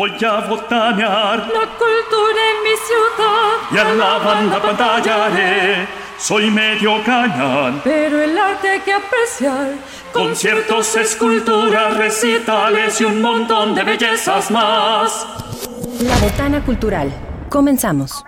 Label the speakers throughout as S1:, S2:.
S1: Voy a botanear
S2: la cultura en mi ciudad.
S1: y a la banda pantallaré. Soy medio cañón.
S2: Pero el arte hay que apreciar.
S1: Conciertos, esculturas, recitales y un montón de bellezas más.
S3: La Botana Cultural. Comenzamos.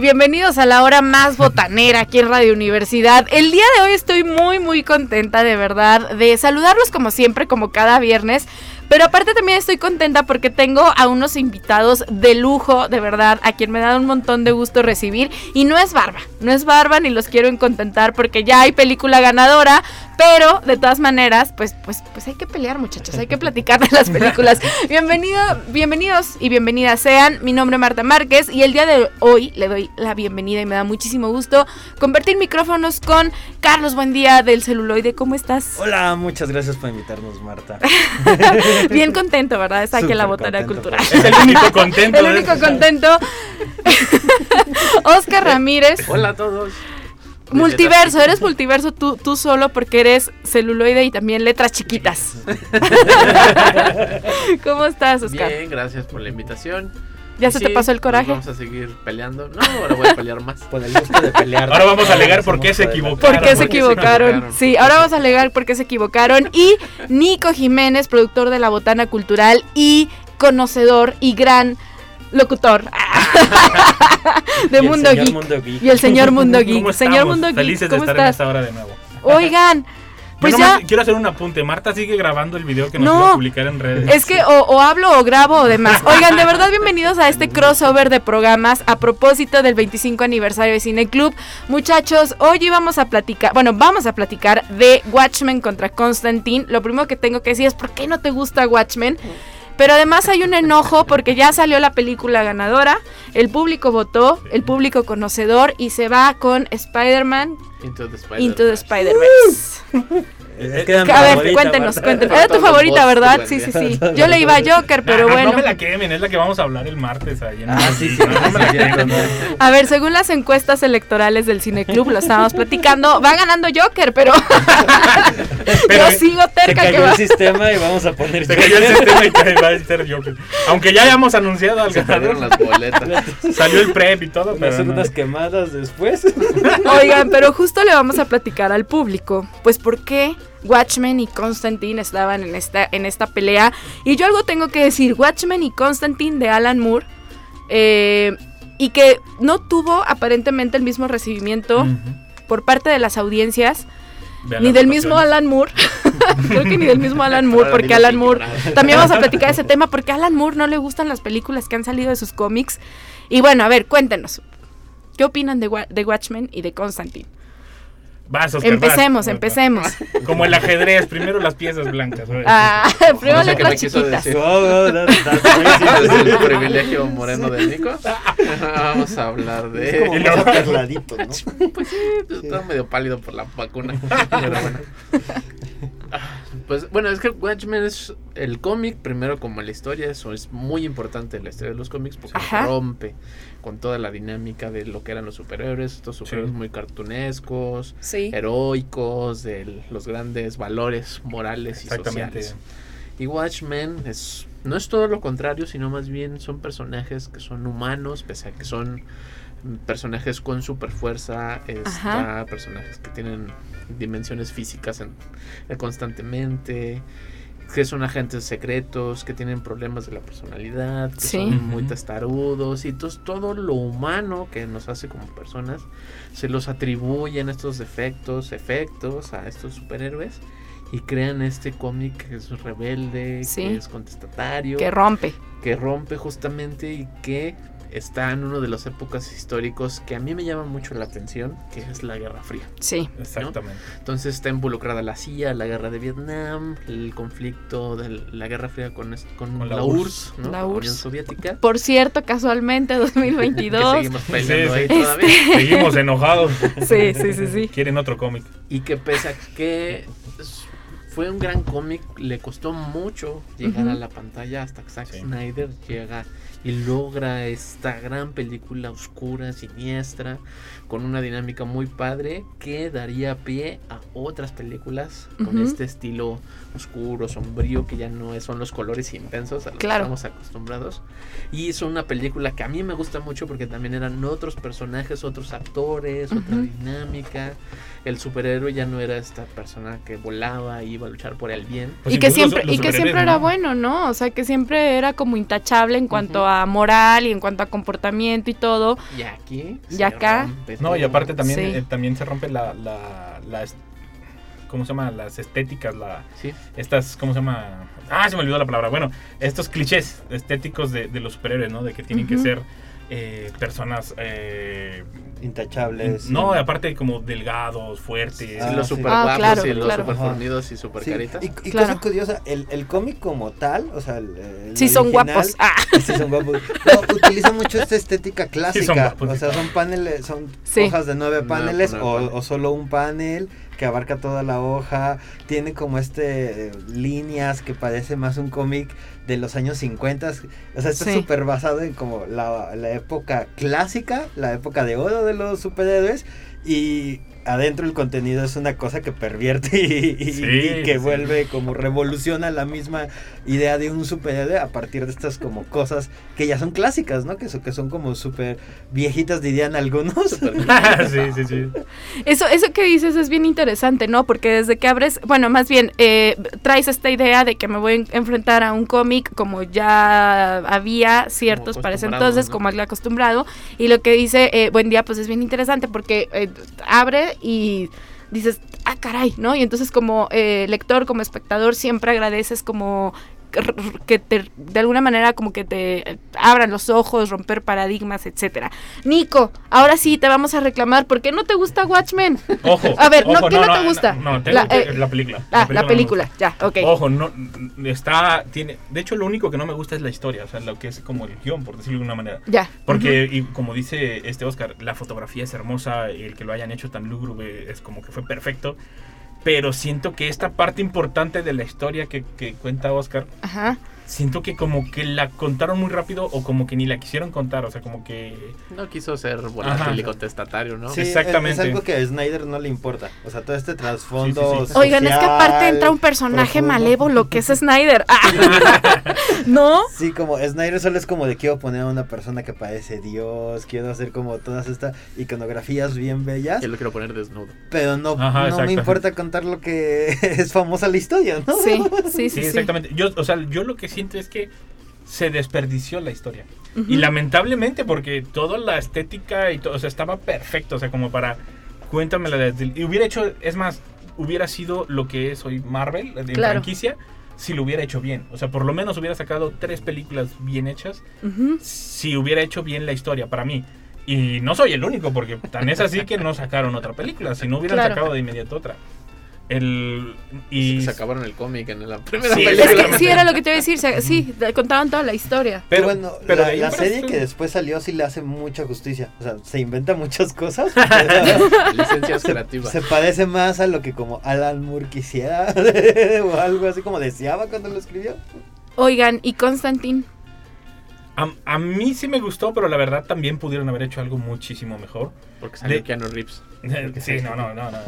S4: Bienvenidos a la hora más botanera aquí en Radio Universidad. El día de hoy estoy muy muy contenta de verdad de saludarlos como siempre, como cada viernes. Pero aparte también estoy contenta porque tengo a unos invitados de lujo, de verdad, a quien me da un montón de gusto recibir. Y no es barba, no es barba ni los quiero contentar porque ya hay película ganadora. Pero de todas maneras, pues, pues, pues hay que pelear, muchachos, hay que platicar de las películas. Bienvenido, bienvenidos y bienvenidas sean. Mi nombre es Marta Márquez y el día de hoy le doy la bienvenida y me da muchísimo gusto compartir micrófonos con Carlos Buendía del celuloide. ¿Cómo estás?
S5: Hola, muchas gracias por invitarnos, Marta.
S4: Bien contento, ¿verdad? Está aquí en la
S5: contento,
S4: cultural.
S6: Es el único contento.
S4: El único contento. Oscar Ramírez.
S6: Hola a todos.
S4: Multiverso, eres multiverso tú, tú solo porque eres celuloide y también letras chiquitas. ¿Cómo estás, Oscar?
S7: Bien, gracias por la invitación.
S4: ¿Ya
S7: Y
S4: se
S7: sí,
S4: te pasó el coraje?
S7: Vamos a seguir peleando. No, ahora voy a pelear más.
S5: Por el gusto de pelear.
S6: Ahora vamos a alegar por qué se equivocaron.
S4: ¿Por qué se
S7: ¿Por qué se
S4: equivocaron? Sí, ahora vamos a alegar por qué se equivocaron. Y Nico Jiménez, productor de La Botana Cultural y conocedor y gran locutor de Mundo Geek.
S5: Mundo Geek.
S4: Y el señor Mundo Geek.
S6: ¿Cómo
S4: Señor? Mundo Geek,
S6: Felices de
S4: ¿cómo
S6: estar en
S4: estás?
S6: esta hora de nuevo.
S4: Oigan, pues ya...
S6: quiero hacer un apunte. Marta sigue grabando el video que nos
S4: No.
S6: iba a publicar en redes.
S4: Es que o, o hablo o grabo o demás. Oigan, de verdad, bienvenidos a este crossover de programas a propósito del 25 aniversario de Cine Club. Muchachos, hoy íbamos a platicar, bueno, vamos a platicar de Watchmen contra Constantine. Lo primero que tengo que decir es, ¿por qué no te gusta Watchmen? Pero además hay un enojo porque ya salió la película ganadora, el público votó, el público conocedor y se va con Spider-Man
S7: Into the Spider.
S5: Es que
S4: A ver, cuéntenos,
S5: Marta.
S4: cuéntenos. Era tu favorita, ¿verdad? Sí, sí, sí. Yo le iba a Joker, pero
S6: Ah,
S4: bueno.
S6: No me la quemen, es la que vamos a hablar el martes ahí en
S5: Ah,
S6: el-
S5: sí, sí.
S6: No me la.
S4: A ver, según las encuestas electorales del Cineclub, lo estábamos platicando, va ganando Joker, pero,
S6: Pero
S4: yo sigo
S5: Se
S4: terca que
S5: cayó
S4: va.
S5: el sistema y vamos a poner.
S6: se cayó el sistema y va a ser Joker. Aunque ya hayamos anunciado al
S7: Se
S6: ganador.
S7: las boletas.
S6: Salió el prep y todo,
S5: Unas
S6: pero no.
S5: unas quemadas después.
S4: Oigan, pero justo le vamos a platicar al público, pues por qué Watchmen y Constantine estaban en esta, en esta pelea. Y yo algo tengo que decir, Watchmen y Constantine de Alan Moore, eh, y que no tuvo aparentemente el mismo recibimiento por parte de las audiencias.
S6: Vean
S4: Ni
S6: las
S4: del mismo. Alan Moore. Creo que ni del mismo Alan Moore, porque Alan Moore. También vamos a platicar ese tema, porque a Alan Moore no le gustan las películas que han salido de sus cómics. Y bueno, a ver, cuéntenos. ¿Qué opinan de, de Watchmen y de Constantine?
S6: Vas, Oscar,
S4: Empecemos,
S6: vas.
S4: empecemos.
S6: Como el ajedrez, primero las piezas blancas.
S4: Ah, primero
S7: Ese es
S5: crazy.
S7: el privilegio moreno de Nico. Vamos a hablar
S5: Como
S7: de.
S5: más aperladito, ¿no?
S7: Pues sí, está medio pálido por la vacuna. Pero bueno. Pues bueno, es que Watchmen es el cómic, primero como la historia, eso es muy importante en la historia de los cómics porque
S4: Ajá.
S7: rompe con toda la dinámica de lo que eran los superhéroes, estos superhéroes muy cartunescos,
S4: Sí.
S7: heroicos, de los grandes valores morales y sociales. Y Watchmen es no es todo lo contrario, sino más bien son personajes que son humanos, pese a que son personajes con super fuerza, personajes que tienen dimensiones físicas en- eh, constantemente, que son agentes secretos, que tienen problemas de la personalidad, que
S4: Sí.
S7: son muy testarudos, y entonces todo lo humano que nos hace como personas se los atribuyen estos defectos, efectos a estos superhéroes y crean este cómic que es rebelde,
S4: Sí.
S7: que es contestatario,
S4: Que rompe.
S7: que rompe justamente y que está en uno de las épocas históricos que a mí me llama mucho la atención, que es la Guerra Fría.
S4: Sí.
S6: Exactamente.
S7: Entonces está involucrada la CIA, la guerra de Vietnam, el conflicto de la Guerra Fría con, con
S6: Con la
S7: la,
S6: URSS.
S7: URSS, ¿no?
S4: La URSS.
S7: Unión Soviética.
S4: Por cierto, casualmente,
S7: Que
S4: 2022.
S7: seguimos peleando
S6: Sí,
S7: ahí todavía.
S6: Seguimos enojados.
S4: Sí, sí, sí, sí.
S6: Quieren otro cómic.
S7: Y que pese a que fue un gran cómic, le costó mucho llegar a la pantalla hasta que Zack
S6: Sí.
S7: Snyder llega y logra esta gran película oscura, siniestra, con una dinámica muy padre que daría pie a otras películas con
S4: Ujú.
S7: este estilo oscuro, sombrío, que ya no es- son los colores intensos a los
S4: Claro.
S7: que estamos acostumbrados. Y es una película que a mí me gusta mucho porque también eran otros personajes, otros actores, otra
S4: Ujú.
S7: dinámica. El superhéroe ya no era esta persona que volaba y iba a luchar por el bien.
S6: Pues
S4: y que siempre y que siempre era
S6: ¿no?
S4: bueno, ¿no? O sea, que siempre era como intachable en cuanto
S7: Ujú.
S4: a moral y en cuanto a comportamiento y todo.
S7: Y aquí.
S4: Y
S7: se
S4: acá-
S7: rompe
S6: No, y aparte también,
S4: Sí.
S6: eh, también se rompe la, la, la ¿cómo se llama? Las estéticas, la,
S7: Sí.
S6: estas, ¿cómo se llama? Ah, se me olvidó la palabra. Bueno, estos clichés estéticos de, de los superhéroes, ¿no? De que tienen que ser eh, personas... eh,
S5: Intachables.
S6: no, aparte como delgados, fuertes.
S7: Sí,
S5: Ah,
S7: los
S5: sí.
S7: super
S4: Ah,
S7: guapos
S4: claro,
S7: y los
S4: claro.
S7: super fornidos y super
S5: Sí,
S7: caritas.
S5: Y, y
S4: Claro.
S5: cosa curiosa, el, el cómic como tal, o sea, el, el
S4: Sí, son
S5: original,
S4: guapos. Ah,
S5: Sí, son guapos. No, utiliza mucho esta estética clásica.
S6: guapos,
S5: o sea, son paneles, son
S4: Sí.
S5: hojas de nueve paneles o solo un panel que abarca toda la hoja. Tiene como este eh, líneas que parece más un cómic de los años 50. O sea, está
S4: Sí.
S5: súper basado en como la, la época clásica, la época de oro de los superhéroes. Y adentro el contenido es una cosa que pervierte y, y-
S6: Sí,
S5: y que
S6: sí.
S5: vuelve como revoluciona la misma idea de un superhéroe a partir de estas como cosas que ya son clásicas, ¿no? Que, son que son como súper viejitas dirían algunos.
S6: sí, sí, sí.
S4: Eso, eso que dices es bien interesante, ¿no? Porque desde que abres, bueno, más bien eh, traes esta idea de que me voy a enfrentar a un cómic como ya había ciertos para ese entonces,
S7: ¿no?
S4: como el acostumbrado. Y lo que dice eh, Buen Día, pues es bien interesante porque eh, abre y dices, ah, caray, ¿no? Y entonces como eh, lector, como espectador, siempre agradeces como que te, de alguna manera como que te abran los ojos, romper paradigmas, etcétera. Nico, ahora sí te vamos a reclamar, ¿por qué no te gusta Watchmen?
S6: Ojo.
S4: A ver, no, ¿qué no te gusta?
S6: No, te-
S4: La, eh,
S6: la película.
S4: Ah, la película, ya, ok.
S6: Ojo, no está tiene, de hecho lo único que no me gusta es la historia, o sea, lo que es como el guion, por decirlo de alguna manera.
S4: Ya.
S6: Porque y como dice este Oscar, la fotografía es hermosa, el que lo hayan hecho tan lúgubre es como que fue perfecto. Pero siento que esta parte importante de la historia que, que cuenta Oscar,
S4: Ajá.
S6: Siento que como que la contaron muy rápido o como que ni la quisieron contar, o sea, como que...
S7: No quiso ser volátil y contestatario, ¿no?
S5: Sí,
S6: Exactamente.
S5: Es, algo que a Snyder no le importa. O sea, todo este trasfondo.
S6: Sí, sí, sí.
S4: Oigan, es que aparte entra un personaje
S5: profundo.
S4: malévolo que es Snyder. Ah. ¿No?
S5: Sí, como Snyder solo es como de quiero poner a una persona que parece Dios, quiero hacer como todas estas iconografías bien bellas,
S7: Yo lo quiero poner desnudo.
S5: pero no,
S6: Ajá,
S5: no me importa contar lo que es famosa la historia, ¿no?
S4: Sí, sí,
S6: Sí,
S4: sí. sí.
S6: exactamente. Yo, o sea, yo lo que siento es que se desperdició la historia. Y lamentablemente, porque toda la estética y todo, o sea, estaba perfecto, o sea, como para cuéntamela desde y hubiera hecho, es más, hubiera sido lo que es hoy Marvel de
S4: Claro.
S6: franquicia si lo hubiera hecho bien. O sea, por lo menos hubiera sacado tres películas bien hechas si hubiera hecho bien la historia para mí. Y no soy el único, porque tan es así que no sacaron otra película, si no hubieran
S4: Claro.
S6: sacado de inmediato otra. El y
S7: Se acabaron el cómic en la primera
S6: Sí,
S4: Es
S7: película.
S4: que sí era lo que te iba a decir, se- sí, contaban toda la historia.
S5: Pero,
S6: pero
S5: bueno,
S6: pero
S5: la, serie que después salió sí le hace mucha justicia. O sea, se inventa muchas cosas.
S7: Licencias creativas.
S5: se parece más a lo que como Alan Moore quisiera o algo así como deseaba cuando lo escribió.
S4: Oigan, ¿y Constantine?
S6: A, a mí sí me gustó, pero la verdad también pudieron haber hecho algo muchísimo mejor.
S7: Porque salió
S6: De-
S7: Keanu Reeves.
S6: Sí, no, no, no, no.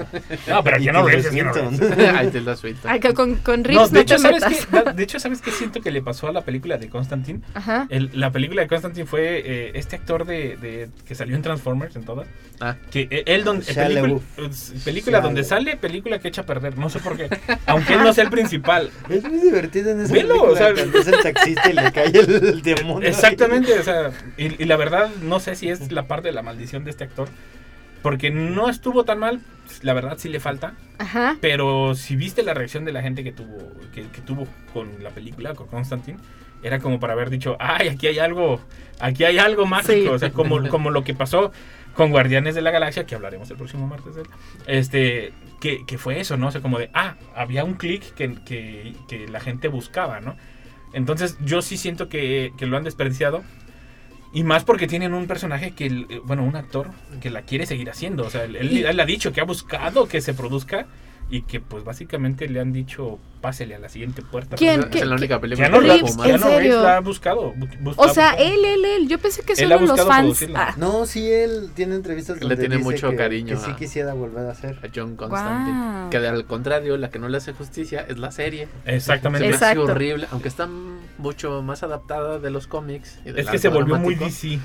S6: No, pero Keanu Reeves es Keanu. Reeves.
S7: Ahí Tilda Swinton.
S4: Ay, que con, con
S6: No,
S4: Reeves no,
S6: de hecho, ¿sabes
S4: metas.
S6: qué? De hecho, ¿sabes qué siento que le pasó a la película de Constantine?
S4: Ajá.
S6: El- la película de Constantine fue eh, este actor de, de- que salió en Transformers en todas.
S7: Ah,
S6: Que eh, él película,
S5: LaBeouf.
S6: eh, película donde sale, película que echa a perder, no sé por qué. Aunque él no sea el principal.
S5: Es muy divertido en esa
S6: Velo,
S5: película
S6: o sea-
S5: cuando es el taxista y le cae el, demonio.
S6: Exactamente, o sea, y, y la verdad no sé si es la parte de la maldición de este actor, porque no estuvo tan mal, la verdad sí le falta,
S4: Ajá.
S6: pero si viste la reacción de la gente que tuvo que, que tuvo con la película, con Constantine, era como para haber dicho, ay, aquí hay algo, aquí hay algo mágico,
S4: Sí.
S6: o sea, como, como lo que pasó con Guardianes de la Galaxia, que hablaremos el próximo martes de él, este, que, que fue eso, ¿no? O sea, como de, ah, había un clic que, que, que la gente buscaba, ¿no? Entonces yo sí siento que, que lo han desperdiciado. Y más porque tienen un personaje que, el- bueno, un actor que la quiere seguir haciendo. O sea, él, él ha dicho que ha buscado que se produzca y que pues básicamente le han dicho pásele a la siguiente puerta.
S4: ¿Quién?
S7: Es
S4: ¿Qué-
S7: la única película que la
S6: ha buscado. bu- bus-
S4: O sea,
S6: buscado.
S4: él, él, él. Yo pensé que
S6: Él
S4: solo
S6: ha
S4: los
S6: buscado
S4: fans. Ah,
S5: No, sí, él tiene entrevistas
S7: Le
S5: donde
S7: tiene
S5: dice
S7: mucho
S5: que-
S7: cariño
S5: Que sí quisiera volver a hacer.
S7: a John Constantine.
S4: Guau.
S7: Que al contrario, la que no le hace justicia es la serie.
S6: Exactamente.
S4: Exacto.
S7: horrible, aunque está mucho más adaptada de los cómics. y
S6: Es que se volvió muy DC.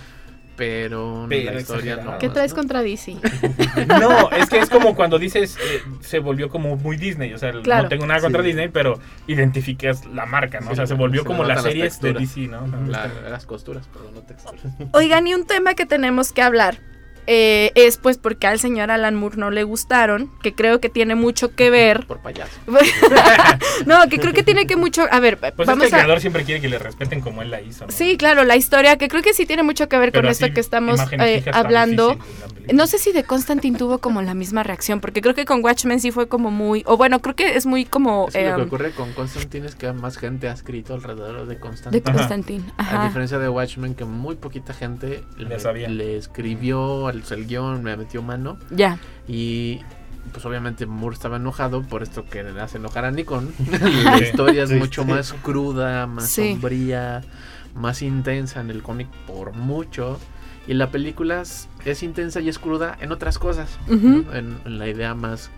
S7: Pero,
S6: Pero
S7: la historia
S6: exagerado.
S7: no.
S4: ¿Qué traes
S7: ¿no?
S4: contra DC?
S6: No, es que es como cuando dices eh, se volvió como muy Disney. O sea,
S4: Claro.
S6: no tengo nada contra
S5: Sí.
S6: Disney, pero identificas la marca, ¿no? O sea, se volvió
S7: se
S6: como las
S7: las
S6: series de. DC, ¿no?
S7: La- las costuras, perdón, no texturas.
S4: Oigan, y un tema que tenemos que hablar eh, es pues porque al señor Alan Moore no le gustaron, que creo que tiene mucho que ver.
S7: Por payaso.
S4: no, que creo que tiene que mucho... A ver,
S6: Pues es que
S4: vamos
S6: el
S4: a...
S6: creador siempre quiere que le respeten como él la hizo. ¿no?
S4: Sí, claro, la historia, que creo que sí tiene mucho que ver
S6: Pero
S4: con esto que estamos eh, hablando. No sé si de Constantine tuvo como la misma reacción, porque creo que con Watchmen sí fue como muy... O bueno, creo que es muy como...
S7: Es que lo que
S4: eh,
S7: ocurre con Constantine es que más gente ha escrito alrededor de
S4: de
S7: Constantine.
S6: Ajá.
S4: Constantine.
S7: A diferencia de Watchmen, que muy poquita gente le,
S6: sabía.
S7: le escribió el, el guion, le metió mano.
S4: Ya.
S7: Y pues obviamente Moore estaba enojado por esto que le hace enojar a Nikon. La historia es mucho más cruda, más
S4: Sí.
S7: sombría, más intensa en el cómic por mucho. Y la película es, es intensa y es cruda en otras cosas.
S4: Ujú.
S7: ¿no? en, en la idea más,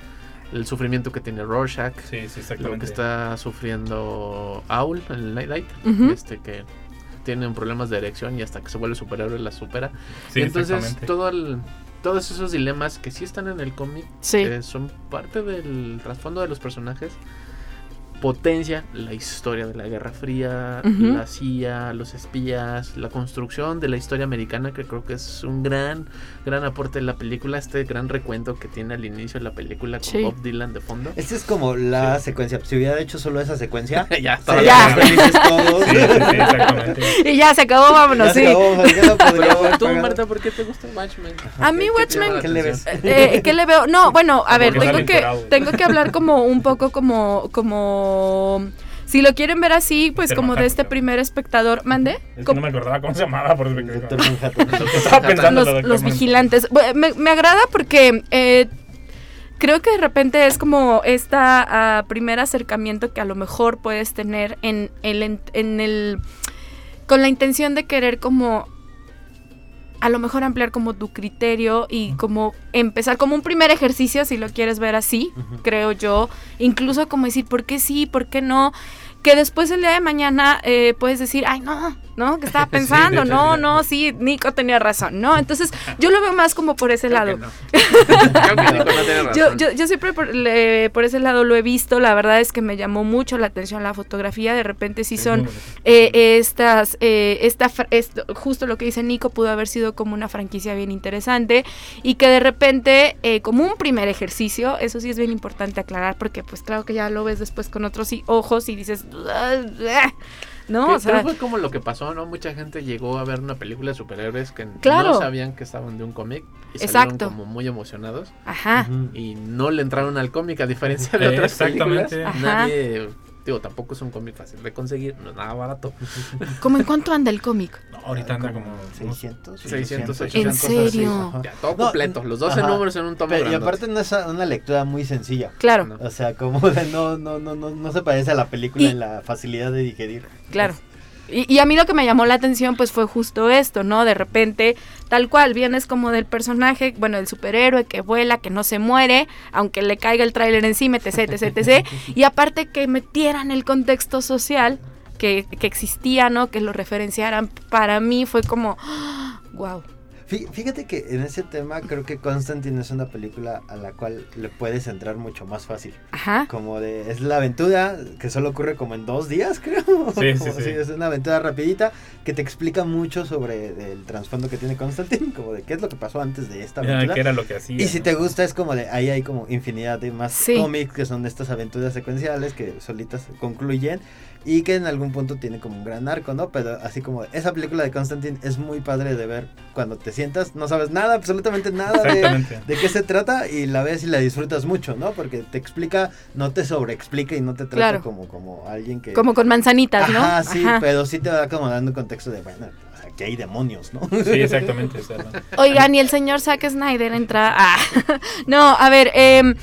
S7: el sufrimiento que tiene Rorschach.
S6: Sí, sí,
S7: Lo que está sufriendo Owl en el Night Light,
S4: Ujú.
S7: este que tiene problemas de erección y hasta que se vuelve superhéroe la supera.
S6: Sí,
S7: y entonces todo el- todos esos dilemas que sí están en el cómic
S4: Sí.
S7: eh, son parte del trasfondo de los personajes. Potencia la historia de la Guerra Fría,
S4: Ujú.
S7: la CIA, los espías, la construcción de la historia americana, que creo que es un gran, gran aporte de la película. Este gran recuento que tiene al inicio de la película con
S4: Sí.
S7: Bob Dylan de fondo.
S5: Esta es como la secuencia. Si hubiera hecho solo esa secuencia,
S7: ya,
S5: estaríamos
S4: Ya.
S5: todos.
S6: Sí, sí, sí, exactamente.
S4: Y ya se acabó, vámonos,
S5: Ya
S4: sí.
S5: acabó,
S7: Pero tú. Marta, ¿por qué te gusta Watchmen?
S4: A mí
S7: ¿Qué- qué te
S4: Watchmen-
S5: ¿Qué le ves?
S4: Eh, ¿Qué le veo? No, bueno, a ver, tengo que, tengo que hablar como un poco como, como, si lo quieren ver así, pues como de este
S6: creo.
S4: primer espectador, ¿mande?
S6: Es que no me acordaba cómo se llamaba, por. Estaba pensando
S4: los, vigilantes. Me, me agrada porque eh, creo que de repente es como esta primer acercamiento que a lo mejor puedes tener en el, en, en el con la intención de querer como a lo mejor ampliar como tu criterio y como empezar como un primer ejercicio si lo quieres ver así, creo yo, incluso como decir por qué sí, por qué no, que después el día de mañana eh, puedes decir, ay no, no, que estaba pensando, no, no, sí, Nico tenía razón, no, entonces yo lo veo más como por ese
S7: Creo
S4: lado.
S7: que no. Creo que Nico no tiene razón.
S4: Yo, yo, yo siempre por, le- por ese lado lo he visto, la verdad es que me llamó mucho la atención la fotografía, de repente sí son eh, estas, eh, esta, esto- justo lo que dice Nico, pudo haber sido como una franquicia bien interesante y que de repente, eh, como un primer ejercicio, eso sí es bien importante aclarar porque pues claro que ya lo ves después con otros ojos y dices, ¿no?
S7: Que-
S4: O sea,
S7: pero fue como lo que pasó, ¿no? Mucha gente llegó a ver una película de superhéroes que
S4: Claro.
S7: no sabían que estaban de un cómic y
S4: Exacto.
S7: salieron como muy emocionados
S4: ajá.
S7: Y no le entraron al cómic a diferencia de
S6: Eh,
S7: otras películas.
S4: Ajá.
S7: Nadie, digo, tampoco es un cómic fácil de conseguir, no es nada barato.
S4: ¿Cómo en cuánto anda el cómic?
S6: No, ahorita anda como.
S5: 600,
S7: 600,
S5: 800,
S4: ¿En
S5: así,
S4: serio?
S7: Ya, todo
S5: No,
S7: completo, los 12
S5: ajá.
S7: números en un tomo
S5: Pero- y aparte no es una lectura muy sencilla.
S4: Claro,
S7: No.
S5: O sea, como de no, no, no, no, no se parece a la película
S4: Y-
S5: en la facilidad de digerir.
S4: claro. Y, y a mí lo que me llamó la atención pues fue justo esto, ¿no? De repente, tal cual, vienes como del personaje, bueno, el superhéroe que vuela, que no se muere, aunque le caiga el tráiler encima, etc, etc, etc. Y aparte que metieran el contexto social que, que existía, ¿no? Que lo referenciaran, para mí fue como, wow.
S5: Fí- Fíjate que en ese tema creo que Constantine es una película a la cual le puedes entrar mucho más fácil.
S4: Ajá.
S5: Como de, es la aventura que solo ocurre como en dos días, creo.
S6: Sí, sí,
S5: es una aventura rapidita que te explica mucho sobre el trasfondo que tiene Constantine, como de qué es lo que pasó antes de esta
S6: Ya,
S5: aventura.
S6: que era lo que hacía.
S5: Y si
S6: ¿no?
S5: te gusta es como de, ahí hay como infinidad de más
S4: Sí.
S5: cómics que son estas aventuras secuenciales que solitas concluyen y que en algún punto tiene como un gran arco, ¿no? Pero así como esa película de Constantine es muy padre de ver cuando te sientas, no sabes nada, absolutamente nada de, qué se trata y la ves y la disfrutas mucho, ¿no? Porque te explica, no te sobreexplica y no te trata
S4: Claro.
S5: como, como alguien que...
S4: Como con manzanitas, ¿no?
S5: Ajá, sí,
S4: Ajá.
S5: pero sí te va como dando un contexto de, bueno, que hay demonios, ¿no?
S6: Sí, exactamente.
S4: Oigan, y el señor Zack Snyder entra. Ah, no, a ver, em,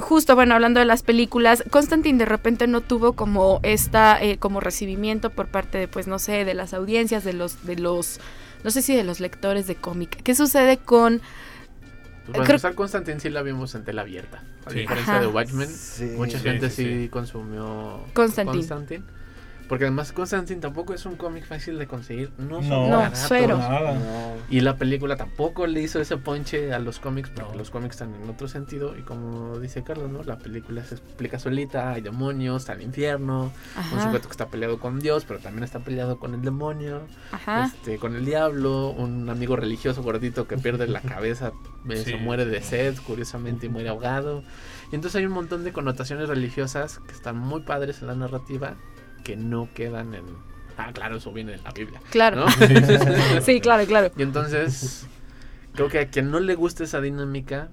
S4: justo, bueno, hablando de las películas, Constantine de repente no tuvo como esta, eh, como recibimiento por parte de, pues, no sé, de las audiencias, de los, de los, no sé si de los lectores de cómic. ¿Qué sucede con
S7: Pues para
S4: Creo-
S7: empezar, Constantine sí la vimos en tela abierta. A
S6: Sí.
S7: diferencia
S4: Ajá.
S7: de Watchmen,
S5: Sí.
S7: mucha
S6: Sí,
S7: gente
S6: sí,
S7: sí,
S6: sí.
S7: consumió
S4: Constantine?
S7: Constantine. Porque además Constantine tampoco es un cómic fácil de conseguir. No son
S6: No,
S4: No,
S7: baratos.
S4: cero.
S6: Nada.
S5: No.
S7: Y la película tampoco le hizo ese ponche a los cómics, porque
S6: No.
S7: los cómics están en otro sentido. Y como dice Carlos, ¿no? La película se explica solita, hay demonios, está el infierno, un sujeto que está peleado con Dios, pero también está peleado con el demonio,
S4: ajá.
S7: este, con el diablo, un amigo religioso gordito que pierde la cabeza, eh,
S6: Sí.
S7: se muere de sed, curiosamente, y muere ahogado. Y entonces hay un montón de connotaciones religiosas que están muy padres en la narrativa, que no quedan en... Ah, claro, eso viene en la Biblia.
S4: Claro.
S7: ¿no?
S4: Sí, claro, claro.
S7: Y entonces, creo que a quien no le gusta esa dinámica,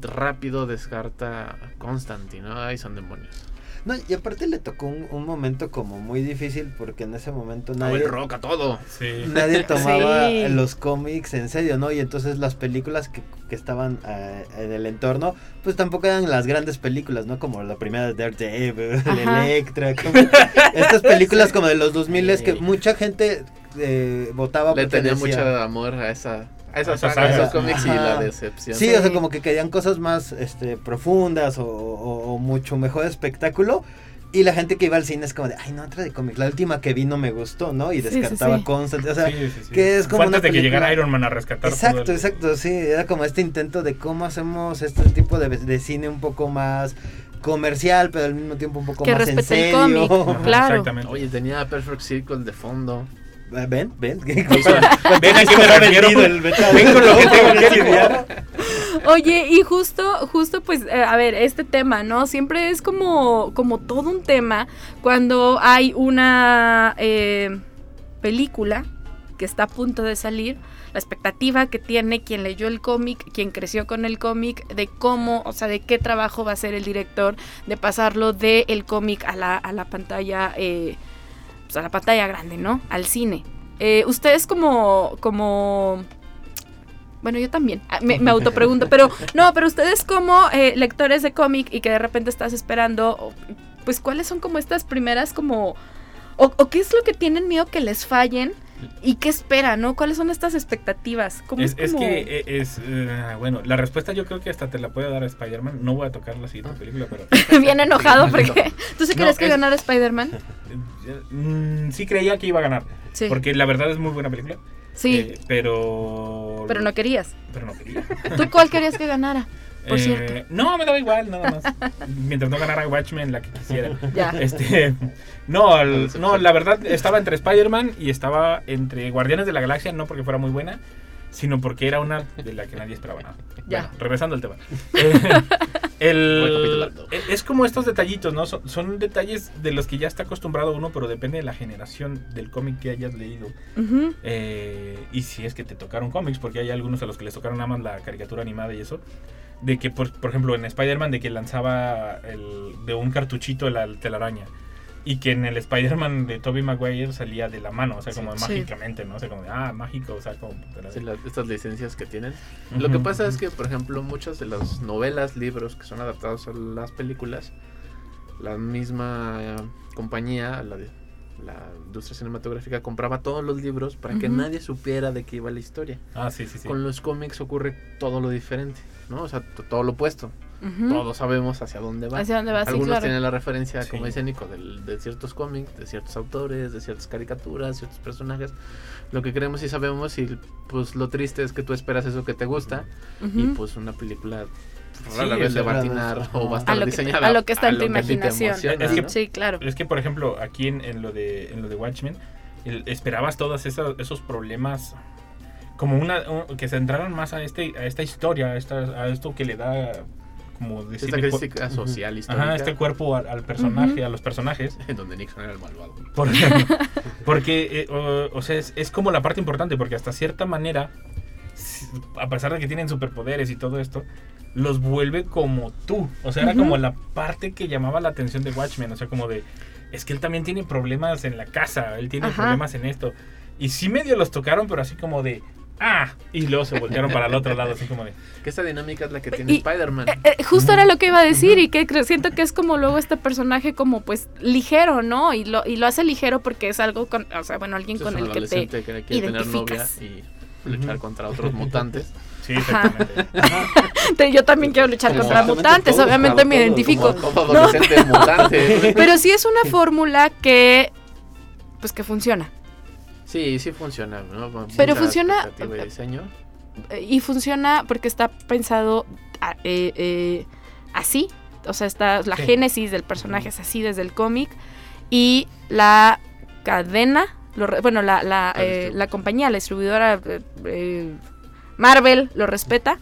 S7: rápido descarta Constantine, ¿no? Ay, son demonios.
S5: No, y aparte le tocó un, un momento como muy difícil porque en ese momento
S7: No,
S5: nadie,
S7: el rock a todo.
S6: Sí.
S5: nadie tomaba
S4: Sí.
S5: los cómics en serio, ¿no? Y entonces las películas que, que estaban eh, en el entorno, pues tampoco eran las grandes películas, ¿no? Como la primera de Daredevil,
S4: Ajá.
S5: Electra, como estas películas como de los 2000 es que mucha gente eh, votaba
S7: Le tenía
S5: decía-
S7: mucho amor a esa, esa saga, esos cómics y la decepción.
S5: Sí,
S4: Sí.
S5: o sea, como que querían cosas más este, profundas o, o- o mucho mejor espectáculo. Y la gente que iba al cine es como de, ay, no, otra de cómic. La última que vi no me gustó, ¿no? Y
S4: Sí, sí,
S5: descartaba
S4: sí.
S5: O sea,
S6: Sí, sí, sí.
S5: que es como una
S6: antes de que llegara Iron Man a rescatar todo
S5: Exacto,
S6: el-
S5: exacto, sí. Era como este intento de cómo hacemos este tipo de, de cine un poco más comercial, pero al mismo tiempo un poco
S4: Que
S5: más en
S4: respete el
S5: serio.
S4: cómic. Claro.
S6: Exactamente.
S7: Oye, tenía Perfect Circle de fondo.
S5: ¿Ven? ¿Ven?
S6: Ven a qué me refiero. Ven con lo que tengo que lidiar.
S4: Oye, y justo, justo pues, eh, a ver, este tema, ¿no? Siempre es como, como todo un tema cuando hay una eh, película que está a punto de salir, la expectativa que tiene quien leyó el cómic, quien creció con el cómic, de cómo, o sea, de qué trabajo va a hacer el director, de pasarlo del el cómic a la, a la pantalla, eh, pues a la pantalla grande, ¿no? Al cine. Eh, ustedes como, como bueno, yo también, ah, me, me autopregunto, pero no, pero ustedes como eh, lectores de cómic y que de repente estás esperando, pues cuáles son como estas primeras como, o qué es lo que tienen miedo que les fallen y qué esperan, ¿no? ¿Cuáles son estas expectativas? ¿Cómo
S6: Es, es
S4: como-
S6: que eh, es, eh, bueno, la respuesta yo creo que hasta te la puede dar Spider-Man. No voy a tocar la siguiente película, pero
S4: bien enojado porque tú sí
S6: No,
S4: crees que
S6: es-
S4: ganara Spider-Man.
S6: mm, sí creía que iba a ganar.
S4: Sí.
S6: Porque la verdad es muy buena película.
S4: sí,
S6: eh, pero.
S4: pero no querías.
S6: Pero no quería.
S4: ¿Tú cuál querías que ganara? Por
S6: Eh,
S4: cierto.
S6: No, me daba igual, nada más. Mientras no ganara Watchmen, la que quisiera.
S4: Ya.
S6: Este, no, el- no, la verdad estaba entre Spider-Man y estaba entre Guardianes de la Galaxia, no porque fuera muy buena, sino porque era una de la que nadie esperaba nada.
S4: Ya.
S6: Bueno, regresando al tema. Eh, el- eh, es como estos detallitos, ¿no? Son, son detalles de los que ya está acostumbrado uno, pero depende de la generación del cómic que hayas leído.
S4: Ujú.
S6: Eh, y si es que te tocaron cómics, porque hay algunos a los que les tocaron nada más la caricatura animada y eso. De que, por, por ejemplo, en Spider-Man, de que lanzaba el, de un cartuchito la telaraña. Y que en el Spider-Man de Tobey Maguire salía de la mano, o sea, como
S4: Sí.
S6: mágicamente, ¿no? O sea, como de, ah, mágico, o sea, como...
S7: Sí, la- estas licencias que tienen. Lo que pasa es que, por ejemplo, muchas de las novelas, libros que son adaptados a las películas, la misma eh, compañía, la, de- la industria cinematográfica, compraba todos los libros para que nadie supiera de qué iba la historia.
S6: Ah, sí, sí, sí.
S7: Con los cómics ocurre todo lo diferente, ¿no? O sea, todo lo opuesto. Todos sabemos hacia dónde va.
S4: ¿Hacia dónde va? Sí,
S7: Algunos
S4: claro.
S7: tienen la referencia, como dice Nico, del- de, ciertos cómics, de ciertos autores, de ciertas caricaturas, ciertos personajes. Lo que creemos y sabemos y pues lo triste es que tú esperas eso que te gusta y
S4: Ujú.
S7: pues una película
S6: Sí,
S7: rara vez
S6: o
S7: le va a atinar o va a
S4: A
S7: estar
S4: lo que-
S7: diseñada
S4: a lo que está en tu imaginación.
S7: emociona,
S6: Es que-
S7: ¿no?
S4: Sí, claro.
S6: Es que, por ejemplo, aquí en, en lo, de, en lo de Watchmen, el- esperabas todos esos, problemas como una un- que se entraran más a este a esta historia, a, esta- a esto que le da como decir
S7: Esta crítica social histórica
S6: Ajá, este cuerpo al, al personaje, a los personajes.
S7: en donde Nixon era el malvado.
S6: Por- porque, eh, o, o sea, es, es como la parte importante, porque hasta cierta manera, a pesar de que tienen superpoderes y todo esto, los vuelve como tú. O sea, era
S4: Ujú.
S6: como la parte que llamaba la atención de Watchmen. O sea, como de, es que él también tiene problemas en la casa, él tiene
S4: Ajá.
S6: problemas en esto. Y sí medio los tocaron, pero así como de, ah, y luego se voltearon para el otro lado, así como de,
S7: Que esta dinámica es la que tiene Spider-Man.
S4: Eh, eh, justo era lo que iba a decir y que siento que es como luego este personaje como pues ligero, ¿no? Y lo, y lo hace ligero porque es algo con, o sea, bueno, alguien
S7: Es
S4: con el que te...
S7: que quiere tener novia
S4: identificas.
S7: y luchar contra otros mutantes.
S6: sí,
S4: Ajá. Yo también quiero luchar
S7: Como
S4: contra mutantes,
S5: todos,
S4: obviamente
S5: claro,
S4: me
S5: todos,
S4: identifico.
S5: como-
S7: Todo adolescente es mutante.
S4: Pero sí es una fórmula que pues que funciona.
S7: Sí, sí funciona, ¿no?
S4: Pero funciona-
S7: expectativa y diseño.
S4: Eh, Y funciona porque está pensado ah, eh, eh, así. O sea, está la
S6: Sí.
S4: génesis del personaje es así desde el cómic. Y la cadena, lo bueno, la, la,
S7: La
S4: eh, compañía, la distribuidora eh, eh, Marvel lo respeta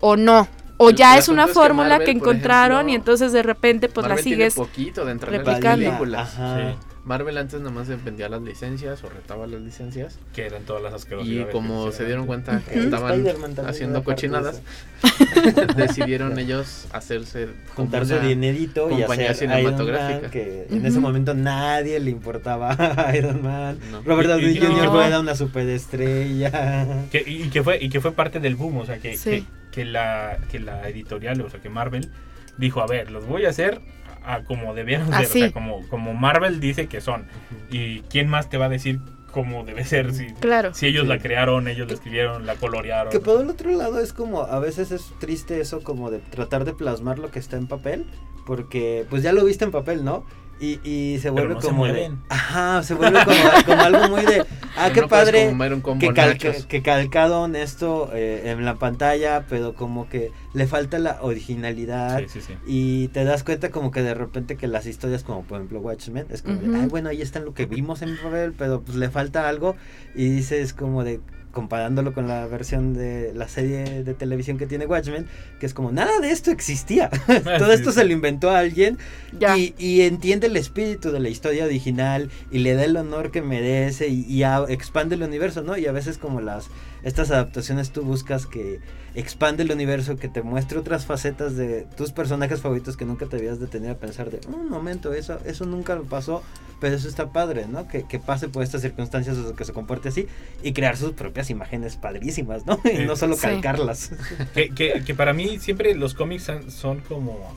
S4: o no. O
S7: El-
S4: ya es una
S7: asunto es que
S4: fórmula
S7: Marvel,
S4: que encontraron
S7: ejemplo,
S4: y entonces de repente pues
S7: Marvel
S4: la
S7: tiene
S4: sigues.
S7: poquito de
S4: replicando.
S5: Ajá.
S6: Sí.
S7: Marvel antes nada más vendía las licencias o retaba las licencias.
S6: que eran todas las
S7: Y
S6: asquerosidades.
S7: como
S6: que
S7: se dieron cuenta que estaban haciendo
S5: de
S7: cochinadas, decidieron ellos hacerse como
S5: juntar su dinerito y
S7: compañía
S5: hacer
S7: cinematográfica.
S5: Iron Man, que en ese momento nadie le importaba a Iron Man.
S7: No.
S5: Robert
S6: Y-
S5: Downey
S6: y-
S5: Jr.
S4: no.
S5: era una superestrella.
S6: Que- y, que fue, y que fue parte del boom, o sea, que,
S4: Sí.
S6: que, que la, que la editorial, o sea, que Marvel dijo, a ver, los voy a hacer a, como debieron ser, o sea, como, como Marvel dice que son. ¿Y quién más te va a decir cómo debe ser? Si,
S4: Claro.
S6: si ellos
S5: Sí.
S6: la crearon, ellos la escribieron, la colorearon.
S5: Que por el otro lado es como, a veces es triste eso como de tratar de plasmar lo que está en papel, porque pues ya lo viste en papel, ¿no? Y, y se vuelve
S6: no se
S5: como de... Ajá, se vuelve como, como algo muy de... Ah, qué padre. que, calca- que calcaron esto eh, en la pantalla, pero como que le falta la originalidad.
S6: Sí, sí, sí.
S5: Y te das cuenta como que de repente que las historias como por ejemplo Watchmen es como de,
S4: Ujú.
S5: ay bueno ahí está lo que vimos en papel pero pues le falta algo y dices como de comparándolo con la versión de la serie de televisión que tiene Watchmen que es como nada de esto existía todo
S6: Sí,
S5: esto se lo inventó alguien
S4: Ya.
S5: y, y entiende el espíritu de la historia original y le da el honor que merece y, y a- expande el universo, ¿no? Y a veces como las estas adaptaciones tú buscas que expande el universo, que te muestre otras facetas de tus personajes favoritos que nunca te habías detenido a pensar de un momento, eso, eso nunca me pasó, pero eso está padre, ¿no? Que, que pase por estas circunstancias o que se comporte así y crear sus propias imágenes padrísimas, ¿no? Y
S6: Sí.
S5: no solo
S4: Sí.
S5: calcarlas.
S6: Que, que, que para mí siempre los cómics son, son como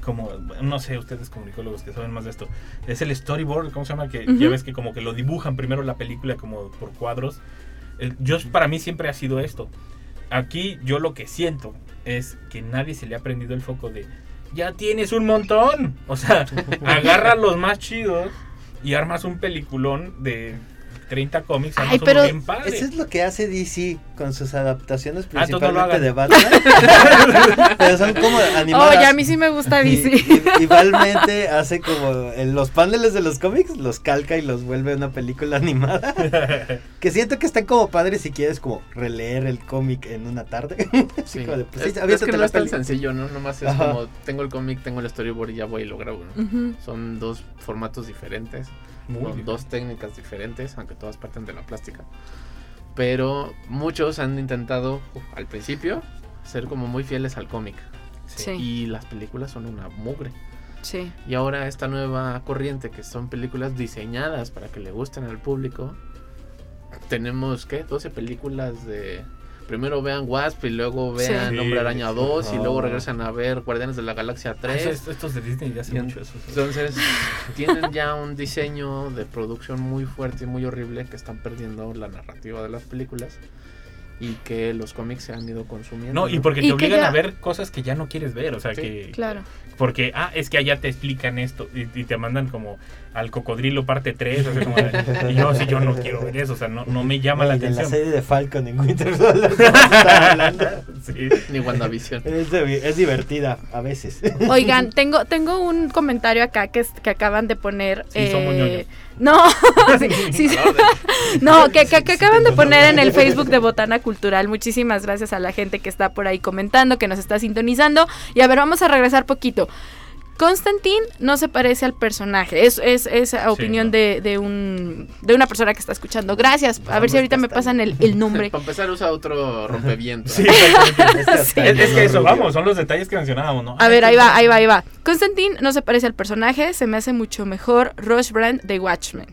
S6: como no sé ustedes comunicólogos que saben más de esto es el storyboard cómo se llama que
S4: Ujú.
S6: ya ves que como que lo dibujan primero la película como por cuadros yo para mí siempre ha sido esto aquí yo lo que siento es que nadie se le ha prendido el foco de ya tienes un montón o sea agarra los más chidos y armas un peliculón de 30 cómics
S4: Ay, pero
S6: bien padre.
S5: Eso es lo que hace DC con sus adaptaciones
S6: Ah, no
S5: principalmente de. Batman. pero son como animadas.
S4: Oye, a mí sí me gusta DC.
S5: y- igualmente hace como en los paneles de los cómics, los calca y los vuelve una película animada. que siento que están como padres si quieres como releer el cómic en una tarde. Así
S7: Sí.
S5: como de, pues,
S7: es,
S5: sí,
S7: es
S5: aviéntate
S7: que no es tan sencillo, ¿no? Nomás es
S5: Ajá.
S7: como, tengo el cómic, tengo el storyboard y ya voy y lo grabo, ¿no? Son dos formatos diferentes,
S6: Muy
S7: con
S6: bien.
S7: dos técnicas diferentes, aunque todas parten de la plástica. Pero muchos han intentado, al principio, ser como muy fieles al cómic.
S4: Sí.
S7: Y las películas son una mugre.
S4: Sí.
S7: Y ahora esta nueva corriente, que son películas diseñadas para que le gusten al público. Tenemos, ¿qué? 12 películas de... Primero vean Wasp y luego vean
S6: Sí.
S7: Hombre Araña
S6: Sí,
S7: 2 y luego regresan a ver Guardianes de la Galaxia
S6: Ah,
S7: 3.
S6: estos, estos de Disney ya hacen
S7: Y
S6: mucho eso.
S7: Entonces, tienen ya un diseño de producción muy fuerte y muy horrible que están perdiendo la narrativa de las películas y que los cómics se han ido consumiendo.
S6: No, y porque te obligan
S4: ya-
S6: a ver cosas que ya no quieres ver, o sea,
S7: Sí,
S6: que...
S4: Claro.
S6: Porque, ah, es que allá te explican esto y, y te mandan como al cocodrilo parte 3, o sea, como de- y yo sí, yo no quiero ver eso, o sea, no, no me llama la
S5: Oye, en la
S6: atención.
S5: serie de Falcon en Winter Soldier.
S7: Ni WandaVision.
S5: es, de- es divertida a veces.
S4: Oigan, tengo, tengo un comentario acá que, es- que acaban de poner.
S6: Sí, somos ñoños.
S4: eh, no, sí, sí, sí. no, que, que- que acaban de poner en el Facebook de Botana Cultural. Muchísimas gracias a la gente que está por ahí comentando, que nos está sintonizando. Y a ver, vamos a regresar poquito. Constantin no se parece al personaje. Es, es, es opinión
S6: no.
S4: de, de un, de una persona que está escuchando. Gracias. A ver si ahorita me pasan el, el nombre.
S7: Para empezar usa otro rompeviento.
S6: Sí.
S5: Es
S6: que eso, vamos, son los detalles que mencionábamos, ¿no?
S4: A ver, ahí va, ahí va, ahí va. Constantine no se parece al personaje, se me hace mucho mejor Rush Brand de Watchmen.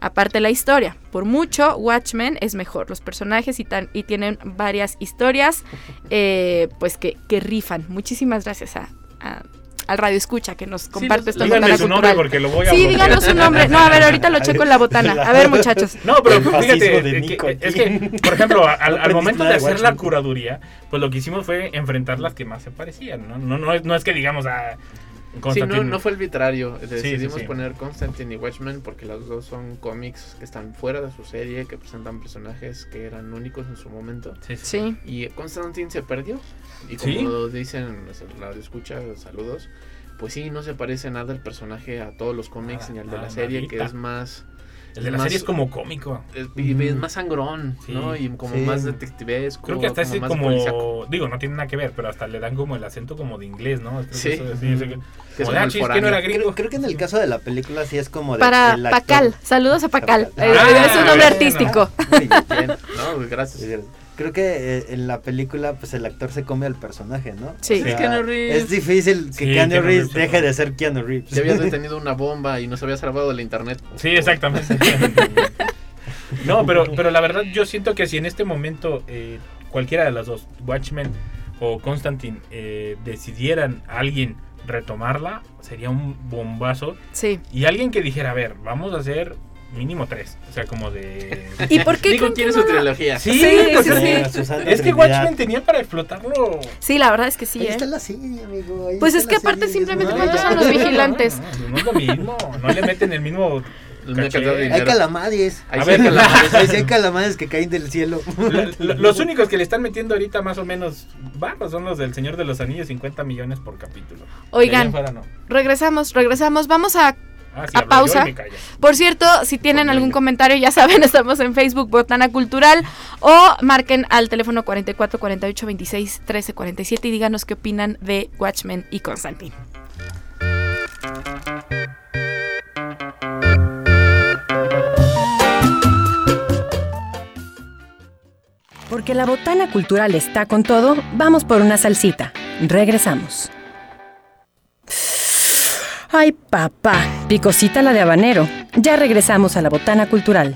S4: Aparte la historia, por mucho Watchmen es mejor. Los personajes y, tan, y tienen varias historias eh, pues que, que rifan. Muchísimas gracias a, a- al radio escucha que nos comparte esta
S6: Díganle
S4: botana
S6: su nombre porque lo voy a
S4: Sí,
S6: bloquear.
S4: díganos su nombre. No, a ver, ahorita lo checo en la botana. A ver, muchachos.
S6: No, pero fíjate,
S5: de Nico
S6: que- es que, por ejemplo, al, momento de hacer la curaduría, pues lo que hicimos fue enfrentar las que más se parecían, ¿no? No, no, es, no es que digamos a
S7: Sí, no, no fue arbitrario. Decidimos
S6: sí, sí.
S7: poner Constantine y Watchmen porque los dos son cómics que están fuera de su serie, que presentan personajes que eran únicos en su momento.
S6: Sí.
S7: Y Constantine se perdió. Y
S6: ¿Sí?
S7: como dicen la escucha, saludos. Pues sí, no se parece nada el personaje a todos los cómics
S6: Nada,
S7: ni al de la serie, que es más.
S6: El de la
S7: más-
S6: serie es como cómico.
S7: es, y es más sangrón,
S6: Sí.
S7: ¿no? Y como
S5: Sí.
S7: más detectivesco.
S6: Creo que hasta ese
S7: más
S6: como, digo, no tiene nada que ver, pero hasta le dan como el acento como de inglés, ¿no? Creo que
S7: Sí.
S6: eso es- sí, sí, que-
S7: Que es
S6: como de,
S7: como
S6: ah, chis, que no era gringo.
S5: Creo, creo que en el caso de la película sí es como de
S4: Para
S5: el actor.
S4: Pacal. Saludos a Pacal.
S5: Ah,
S4: Eh, es un nombre artístico.
S5: Muy
S7: Bien, no, gracias.
S5: Creo que eh, en la película pues el actor se come al personaje, ¿no?
S4: Sí.
S7: Es Keanu Reeves.
S5: Es difícil que
S6: Sí,
S5: Keanu
S6: Keanu
S5: Reeves
S6: Reeves,
S5: deje de ser Keanu Reeves.
S7: Si habías detenido una bomba y nos había salvado del internet.
S6: Sí, exactamente. no, pero, pero la verdad yo siento que si en este momento eh, cualquiera de las dos, Watchmen o Constantine, eh, decidieran a alguien retomarla, sería un bombazo.
S4: Sí.
S6: Y alguien que dijera, a ver, vamos a hacer mínimo tres. O sea, como de...
S4: ¿Y por qué que
S7: quiere su
S4: lo-
S7: trilogía.
S6: Sí,
S4: Sí,
S6: pues
S4: sí,
S6: es,
S4: sí.
S6: que- es. Watchmen tenía para explotarlo.
S4: Sí, la verdad es que sí,
S5: Ahí
S4: ¿eh?
S5: está la serie, amigo. ahí
S4: Pues es que aparte
S5: serie,
S4: simplemente ¿cuántos son los vigilantes?
S6: No, no es lo mismo. No le meten el mismo. Caché.
S5: Hay calamares.
S7: Sí
S6: ver,
S7: hay calamares.
S5: Hay calamares que caen del cielo.
S6: Lo- lo- Los únicos que le están metiendo ahorita más o menos bajos son los del Señor de los Anillos, 50 millones por capítulo.
S4: Oigan,
S6: en fuera no.
S4: Regresamos, regresamos. Vamos a
S6: Ah, sí,
S4: a
S6: yo
S4: pausa. Por cierto, si tienen
S6: Por
S4: algún comentario, ya saben, estamos en Facebook Botana Cultural o marquen al teléfono 44 48 26 13 47 y díganos qué opinan de Watchmen y Constantine.
S3: Porque la botana cultural está con todo, vamos por una salsita. Regresamos. Ay, papá, picosita la de habanero. Ya regresamos a la botana cultural.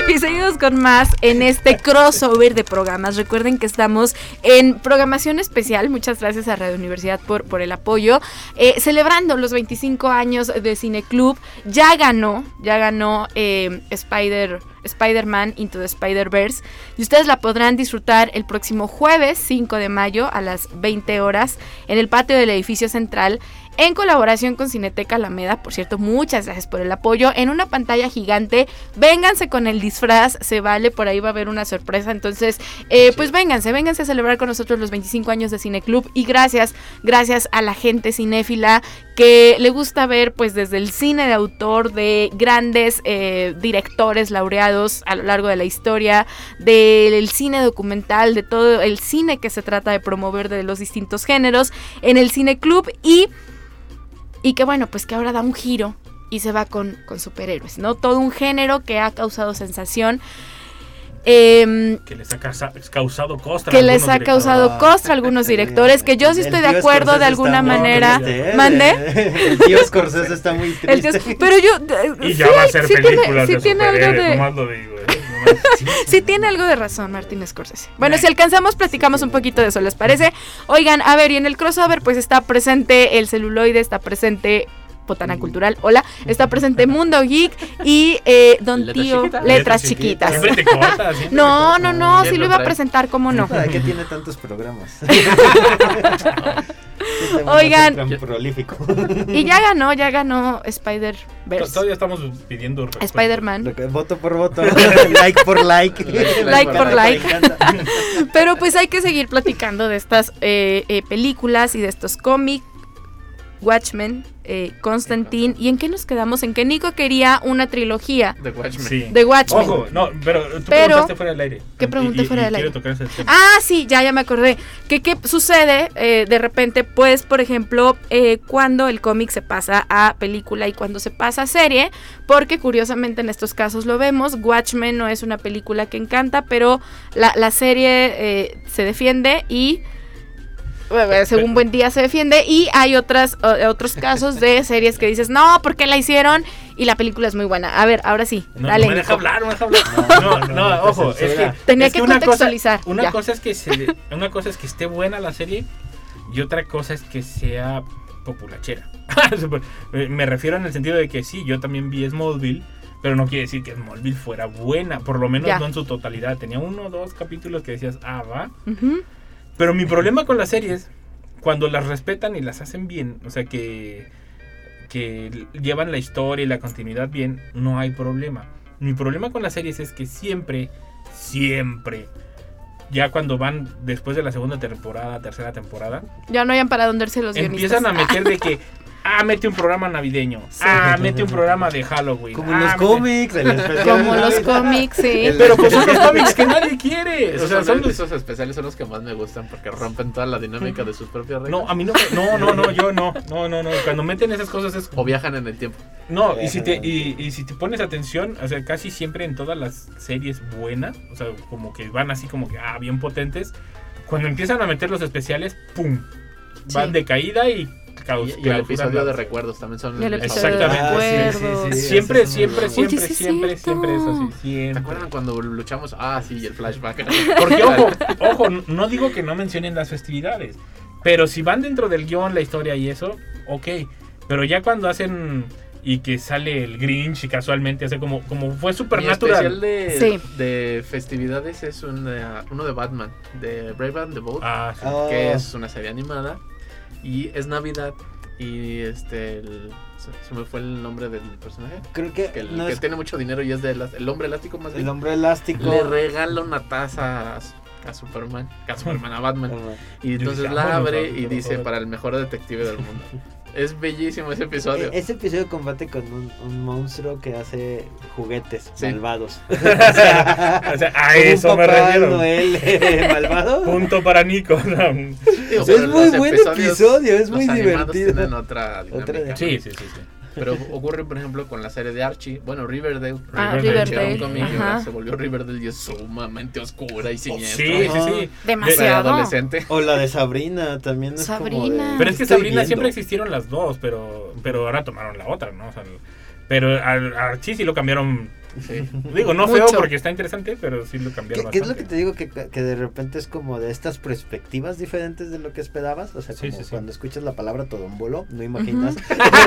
S4: Y seguimos con más en este crossover de programas. Recuerden que estamos en programación especial. Muchas gracias a Radio Universidad por, por el apoyo. Eh, celebrando los 25 años de Cineclub. Ya ganó, ya ganó eh, Spider, Spider-Man Into the Spider-Verse. Y ustedes la podrán disfrutar el próximo jueves 5 de mayo a las 20 horas en el patio del edificio central en colaboración con Cineteca Alameda. Por cierto, muchas gracias por el apoyo. En una pantalla gigante, vénganse con el disfraz, se vale, por ahí va a haber una sorpresa. Entonces, eh, pues vénganse, vénganse a celebrar con nosotros los 25 años de Cineclub. Y gracias, gracias a la gente cinéfila que le gusta ver, pues desde el cine de autor de grandes eh, directores laureados a lo largo de la historia, del cine documental, de todo el cine que se trata de promover de los distintos géneros en el Cineclub y y que bueno, pues que ahora da un giro y se va con, con superhéroes, ¿no? Todo un género que ha causado sensación. em,
S6: Que les ha causa- causado costra.
S4: que
S6: a
S4: les
S6: algunos
S4: ha
S6: directores.
S4: causado costra a algunos directores, que yo sí estoy de acuerdo
S5: Scorsese
S4: de alguna manera.
S5: triste.
S4: ¿Mande?
S5: El tío Scorsese está muy triste.
S4: El tío- pero yo...
S6: Y
S4: sí,
S6: ya va a ser
S4: sí tiene, sí
S6: de
S4: tiene algo
S6: superhéroes,
S4: de...
S6: sí,
S4: Sí tiene algo de razón Martín Scorsese. Bueno, si alcanzamos, platicamos un poquito de eso, ¿les parece? Oigan, a ver, y en el crossover pues está presente el celuloide, está presente Botana Cultural, hola, está presente Mundo Geek y eh, Don Tío. Letras Chiquitas.
S6: Siempre te cortas. siempre
S4: No,
S6: te
S4: no,
S6: cortas.
S4: no, sí lo iba a presentar, ¿cómo no?
S5: ¿Para qué tiene tantos programas?
S4: Oigan.
S5: Tan prolífico.
S4: Y ya ganó, ya ganó
S6: To-
S4: Spider-Verse.
S6: Todavía estamos pidiendo.
S4: Spider-Man.
S5: Voto por voto. like por like.
S4: Like por like. Pero pues hay que seguir platicando de estas eh, eh, películas y de estos cómics. Watchmen, eh, Constantine. ¿Y en qué nos quedamos? En que Nico quería una trilogía
S7: The Watchmen.
S6: Sí.
S4: de Watchmen.
S6: Ojo, no, pero tú
S4: Pero-
S6: preguntaste fuera del aire.
S4: ¿Qué pregunté
S6: Y- y-
S4: fuera
S6: y
S4: del
S6: quiero
S4: aire?
S6: tocar ese tema.
S4: Ah, sí, ya, ya me acordé. ¿Qué, qué sucede eh, de repente? Pues, por ejemplo, eh, cuando el cómic se pasa a película y cuando se pasa a serie, porque curiosamente en estos casos lo vemos, Watchmen no es una película que encanta, pero la, la serie eh, se defiende y según Buen Día se defiende. Y hay otras, o- otros casos de series que dices, no, ¿por qué la hicieron? Y la película es muy buena. A ver, ahora sí,
S6: No,
S4: dale.
S6: no me deja hablar, no me deja hablar. No, no,
S5: no, no te
S6: ojo, es que.
S4: Tenía
S6: es
S4: que
S6: una cosa-
S4: contextualizar,
S6: Una cosa es que se, una cosa es que esté buena la serie y otra cosa es que sea populachera. me refiero en el sentido de que sí, yo también vi Smallville, pero no quiere decir que Smallville fuera buena, por lo menos
S4: Ya.
S6: no en su totalidad. Tenía uno o dos capítulos que decías, ah, va.
S4: Ujú.
S6: Pero mi problema con las series, cuando las respetan y las hacen bien, o sea que, que llevan la historia y la continuidad bien, no hay problema. Mi problema con las series es que siempre, siempre, ya cuando van después de la segunda temporada, tercera temporada,
S4: Ya no hayan para dónde irse los
S6: empiezan a
S4: guionistas.
S6: meter de que, ah, mete un programa navideño, ah, mete un programa de Halloween.
S5: Como
S6: ah,
S5: los cómics,
S4: Como los cómics, sí.
S5: El-
S6: Pero pues son los cómics que nadie quiere.
S7: Esos,
S6: O sea,
S7: son los- esos especiales son los que más me gustan porque rompen toda la dinámica de sus propias reglas.
S6: No, a mí no, me- no, no, no, yo no, no, no, no. Cuando meten esas cosas es
S7: O viajan en el tiempo.
S6: No, y si, te, y, y si te pones atención, o sea, casi siempre en todas las series buenas, o sea, como que van así como que, ah, bien potentes, cuando empiezan a meter los especiales, ¡pum! Van
S4: Sí.
S6: de caída y
S7: Y, y el episodio de recuerdos también son
S4: el
S6: Exactamente.
S5: Ah, sí, sí, sí,
S6: Siempre, siempre, siempre,
S4: Oye,
S6: siempre, siempre es así,
S7: ¿Te
S6: siempre.
S7: acuerdan cuando luchamos? Ah, sí, el flashback.
S6: Porque, ojo, ojo, no digo que no mencionen las festividades, pero si van dentro del guion, la historia y eso, ok. Pero ya cuando hacen y que sale el Grinch y casualmente hace como, como fue Supernatural.
S7: especial de,
S4: Sí.
S7: de festividades es un, eh, uno de Batman, de Brave and the Bold,
S6: Ah, sí.
S5: Oh.
S7: que es una serie animada. Y es Navidad. Y este. el- se, se me fue el nombre del personaje.
S5: Creo que,
S7: Que, el,
S5: no
S7: que
S5: es
S7: tiene mucho dinero y es de el hombre elástico más bien.
S5: el hombre elástico.
S7: Le regala una taza a, a Superman, a Superman, a Batman. Y entonces
S6: dice,
S7: la
S6: "Vámonos,
S7: abre y dice
S6: vámonos".
S7: para el mejor detective del mundo. Es bellísimo ese episodio.
S5: E- Ese episodio combate con un, un monstruo que hace juguetes
S7: Sí.
S5: malvados.
S6: O sea, a
S5: un
S6: eso me refiero.
S5: Noel eh, malvado.
S6: Punto para Nico.
S7: Digo,
S5: es muy buen episodio, es muy divertido.
S7: tienen otra dinámica.
S5: Otra-
S6: Sí, sí, sí, sí.
S7: Pero ocurre, por ejemplo, con la serie de Archie. Bueno, Riverdale.
S4: Ah,
S6: Riverdale.
S7: Se volvió Riverdale y es sumamente oscura y siniestra.
S6: Sí, sí, sí.
S7: Para
S4: Demasiado.
S7: adolescente.
S5: O la de Sabrina también es como
S4: Sabrina.
S5: de-
S6: Pero es que
S5: estoy
S6: Sabrina
S5: viendo.
S6: siempre existieron las dos, pero, pero ahora tomaron la otra, ¿no? O sea, pero a a Archie sí lo cambiaron.
S7: Sí.
S6: Digo, no feo porque está interesante, pero sí lo cambiaron
S5: ¿Qué, qué es lo que te digo? Que, que de repente es como de estas perspectivas diferentes de lo que esperabas. O sea, como
S6: sí, sí.
S5: cuando escuchas la palabra todombolo, no imaginas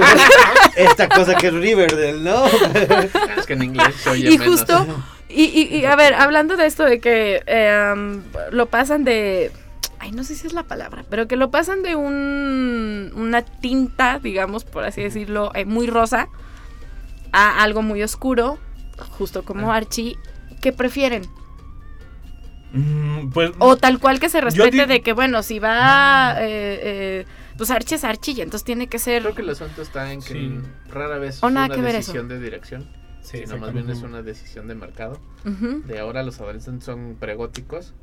S5: esta cosa que es Riverdale, ¿no?
S7: Es que en inglés se oye
S4: Y
S7: menos.
S4: justo, y, y, y, a ver, hablando de esto de que eh, um, lo pasan de, ay, no sé si es la palabra, pero que lo pasan de un, una tinta, digamos, por así decirlo, eh, muy rosa, a algo muy oscuro, justo como
S6: Ah.
S4: Archie, ¿qué prefieren?
S6: Mm, pues,
S4: O tal cual que se respete de que, bueno, si va, eh, eh, pues Archie es Archie, y entonces tiene que ser...
S7: Creo que el asunto está en que
S6: Sí.
S7: rara vez
S4: O
S7: es una
S4: que ver
S7: decisión de dirección,
S6: sí,
S7: sino más bien es una decisión de mercado. De ahora los adolescentes son pregóticos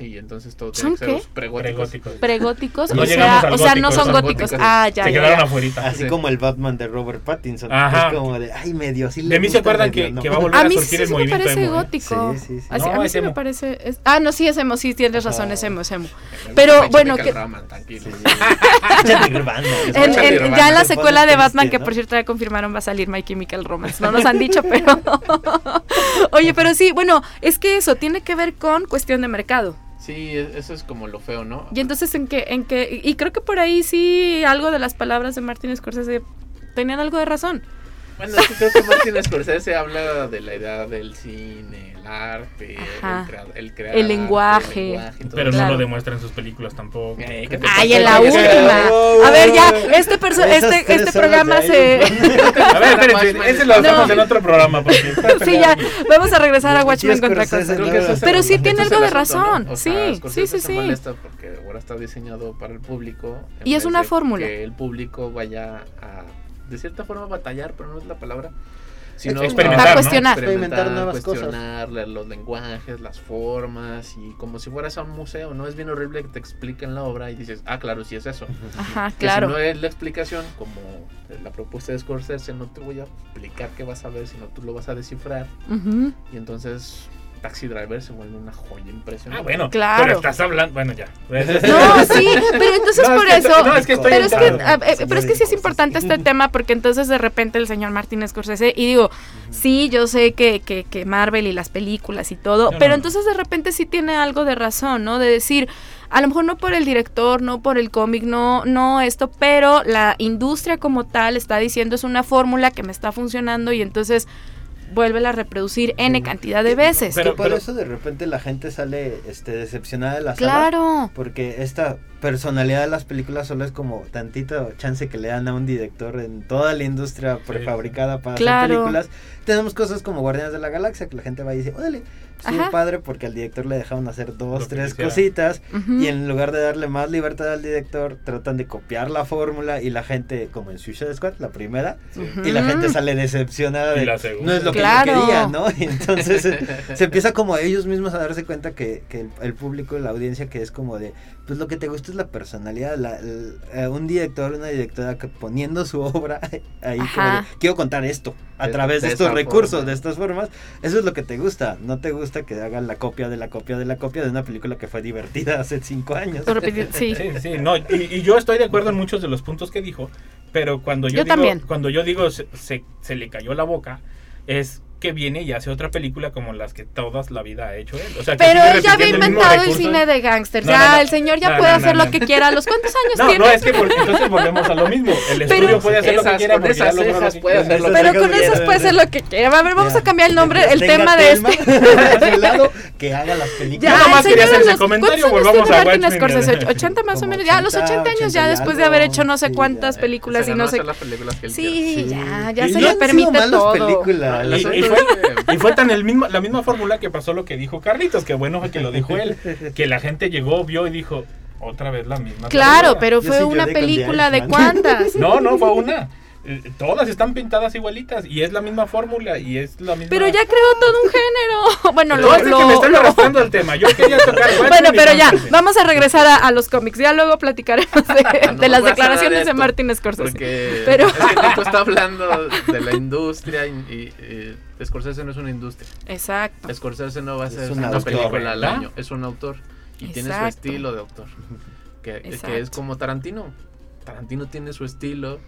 S7: y entonces todo
S4: ¿Son
S7: tiene que ser
S4: qué?
S7: pregóticos.
S6: Pregóticos.
S4: Pregóticos,
S6: No
S4: o, sea, o sea, no
S6: gótico,
S4: son
S7: son
S4: góticos. Ah, ya,
S6: Se
S4: ya,
S6: quedaron
S4: ya.
S6: afuera.
S5: Así
S7: Sí.
S5: como el Batman de Robert Pattinson.
S6: Ajá.
S5: Es como de, ay, medio, sí le
S6: De mí se acuerdan
S5: medio
S6: que,
S5: no.
S6: que va a volver
S4: A
S6: a,
S4: mí sí,
S6: surgir
S4: sí
S6: el
S4: me
S6: movimiento
S4: parece
S6: emo.
S4: gótico.
S5: Sí, sí, sí.
S4: Así,
S6: No,
S4: a mí sí me parece. es- ah, no, sí es emo, sí tienes razón, es emo, es emo.
S7: Me
S4: Pero, bueno, que- ya en la secuela de Batman, que por cierto ya confirmaron va a salir My Chemical Romance. No nos han dicho, pero. Oye, pero sí, bueno, es que eso tiene que ver con cuestión de mercado.
S7: Sí, e- eso es como lo feo, ¿no?
S4: Y entonces, ¿en qué? En qué y creo que por ahí sí algo de las palabras de Martin Scorsese tenían algo de razón.
S7: Bueno, es que creo que Martin Scorsese habla de la idea del cine, el arte,
S4: Ajá.
S7: el, crea- el crear
S4: El
S7: arte,
S4: lenguaje.
S7: el lenguaje
S6: Pero
S7: eso.
S6: no
S4: Claro.
S6: lo demuestra en sus películas tampoco.
S7: Eh, ¿qué te
S4: Ay, en la última. A ver, ya, este, perso-
S5: Esas
S4: este, este
S5: horas
S4: programa se.
S6: A ver, espérense, ese lo hacemos
S4: No.
S6: en otro programa. Porque
S4: sí, ya, vamos a regresar a Watchmen contra
S7: es
S4: Pero sí tiene algo de razón. Sí, sí, sí, sí.
S7: porque ahora está diseñado para el público.
S4: Y es una fórmula.
S7: Que el público vaya a, de cierta forma, batallar, pero no es la palabra. Sino
S6: Experimentar,
S4: a
S6: ¿no?
S4: cuestionar.
S5: Experimentar nuevas cosas.
S7: cuestionar la- los lenguajes, las formas y como si fueras a un museo, ¿no? Es bien horrible que te expliquen la obra y dices, ah, claro, sí es eso.
S4: Ajá,
S7: Que
S4: claro.
S7: si no es la explicación, como la propuesta de Scorsese, no te voy a explicar qué vas a ver, sino tú lo vas a descifrar
S4: Ujú.
S7: y entonces Taxi Driver se vuelve una joya impresionante.
S6: Ah, bueno,
S4: Claro.
S6: pero estás hablando, bueno, ya.
S4: No, sí, pero entonces
S6: No, es
S4: por
S6: que
S4: eso.
S6: no, es que estoy
S4: pero, es que,
S6: entrado.
S4: a- eh, pero es que sí es importante este tema porque entonces de repente el señor Martínez Scorsese, y digo, sí, yo sé que, que, que Marvel y las películas y todo,
S6: No,
S4: pero
S6: no.
S4: entonces de repente sí tiene algo de razón, ¿no? De decir, a lo mejor no por el director, no por el cómic, no, no esto, pero la industria como tal está diciendo es una fórmula que me está funcionando y entonces vuelve a reproducir N cantidad de veces.
S6: Pero-
S5: por eso de repente la gente sale este decepcionada de la sala.
S4: claro.
S5: Porque esta personalidad de las películas solo es como tantito chance que le dan a un director en toda la industria prefabricada para
S4: Claro.
S5: hacer películas. Tenemos cosas como Guardianes de la Galaxia que la gente va y dice, órale,
S4: Ajá.
S5: padre porque al director le dejaron hacer dos,
S6: Lo
S5: tres cositas. Y en lugar de darle más libertad al director, tratan de copiar la fórmula y la gente, como en Suicide Squad, la primera, y la gente sale decepcionada
S6: Y
S5: de no es lo que yo quería, ¿no? Y entonces se, se empieza como ellos mismos a darse cuenta que, que el, el público, la audiencia, que es como de, pues lo que te gusta es la personalidad, la, un director, una directora que poniendo su obra ahí como de, quiero contar esto a
S7: De-
S5: través de,
S7: de
S5: estos recursos,
S7: forma.
S5: de estas formas, eso es lo que te gusta, no te gusta que hagan la copia de la copia de la copia de una película que fue divertida hace cinco años.
S4: Sí.
S6: Sí, sí, no, y, y yo estoy de acuerdo en muchos de los puntos que dijo, pero cuando yo,
S4: Yo
S6: digo,
S4: también.
S6: cuando yo digo se, se, se le cayó la boca, es que viene y hace otra película como las que todas la vida ha hecho él. O sea,
S4: Pero él ya había
S6: el
S4: inventado el
S6: recurso.
S4: cine de gángsters.
S6: No,
S4: ya,
S6: no, no.
S4: el señor ya
S6: No,
S4: puede
S6: no,
S4: hacer
S6: no,
S4: lo
S6: no.
S4: que quiera. ¿A los cuántos años
S6: No,
S4: tiene?
S6: no, es que vol- entonces volvemos a lo mismo. El
S4: Pero-
S6: estudio puede hacer lo que
S7: Esas-
S6: quiera
S7: con
S6: porque ya
S7: esas puede
S6: quiera.
S7: hacer lo
S4: Pero
S5: Esas
S4: con esas
S5: ya-
S4: puede ser lo que quiera. A ver, vamos
S5: Ya.
S4: a cambiar el nombre,
S5: Mientras
S4: el tema de este.
S5: que haga las películas.
S6: Yo nomás
S4: el
S6: quería hacer
S4: de
S6: ese comentario,
S4: ¿cuántos años
S6: volvamos a
S4: Martin. Scorsese? 80 más o menos. Ya a los
S5: 80,
S4: 80 años, ya
S5: 80 y
S4: después de haber hecho no sé cuántas
S5: ya.
S4: películas y no sé.
S7: hacer.
S4: Sí, ya, ya se
S5: no
S4: le permite todo.
S6: Y, fue, y fue tan el mismo, la misma fórmula que pasó lo que dijo Carlitos, que bueno fue que lo dijo él, que la gente llegó, vio y dijo, otra vez la misma.
S4: Claro,
S6: película".
S4: pero fue
S5: sí
S4: una película de
S5: Irishman.
S4: cuántas.
S6: No, no, fue una. Eh, Todas están pintadas igualitas y es la misma fórmula y es la misma.
S4: Pero ya creó todo un género. Bueno,
S6: No,
S4: lo,
S6: es de que me
S4: lo-
S6: están
S4: lo-
S6: arrastrando el tema. Yo quería tocar.
S4: Bueno, pero ya, vamos a regresar a, a los cómics. Ya luego platicaremos de,
S7: No
S4: de las declaraciones de Martin Scorsese.
S7: Porque
S4: Pero-
S7: es que está hablando de la industria y, y, Scorsese no es una industria.
S4: Exacto.
S7: Scorsese no va a
S5: un
S7: una
S5: autor,
S7: película al año, es un autor y tiene su estilo de autor. Que, que es como Tarantino. Tarantino tiene su estilo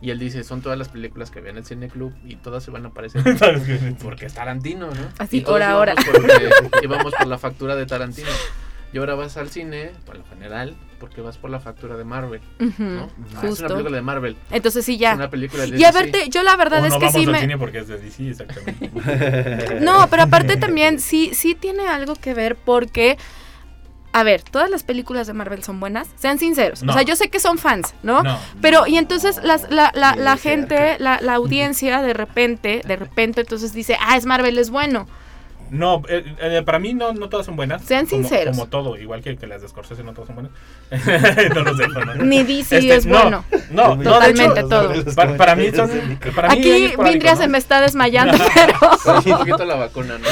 S7: y él dice, son todas las películas que ve en el cine club y todas se van a parecer porque es Tarantino, ¿no?
S4: Así,
S7: Y todos
S4: hora a hora.
S7: íbamos porque íbamos por la factura de Tarantino. Y ahora vas al cine, por lo general, porque vas por la factura de Marvel, ¿no? Ah, es una película de Marvel,
S4: Entonces sí,
S7: es
S4: ya.
S7: una película de
S4: Y a verte, yo la verdad
S6: O
S4: es
S6: no
S4: que
S6: vamos
S4: sí
S6: al
S4: me.
S6: cine porque es de DC, exactamente.
S4: No, pero aparte también sí, sí tiene algo que ver porque. A ver, todas las películas de Marvel son buenas, sean sinceros.
S6: No.
S4: O sea, yo sé que son fans, ¿no?
S6: No.
S4: Pero, y entonces las, la, la, la gente, la, la audiencia, de repente, de repente, entonces dice, ah, es Marvel, es bueno.
S6: No, eh, eh, para mí no, no todas son buenas.
S4: Sean
S6: como,
S4: sinceros.
S6: Como todo, igual que, que las de Scorsese no todas son buenas. no los dejo, ¿no?
S4: Ni DC
S6: Este,
S4: es
S6: no,
S4: bueno.
S6: No,
S4: Totalmente
S6: hecho,
S4: todo.
S6: Para, para mí son. Para mí
S4: Aquí Vindria
S6: ¿no?
S4: se me está desmayando, pero
S7: un poquito la vacuna, ¿no?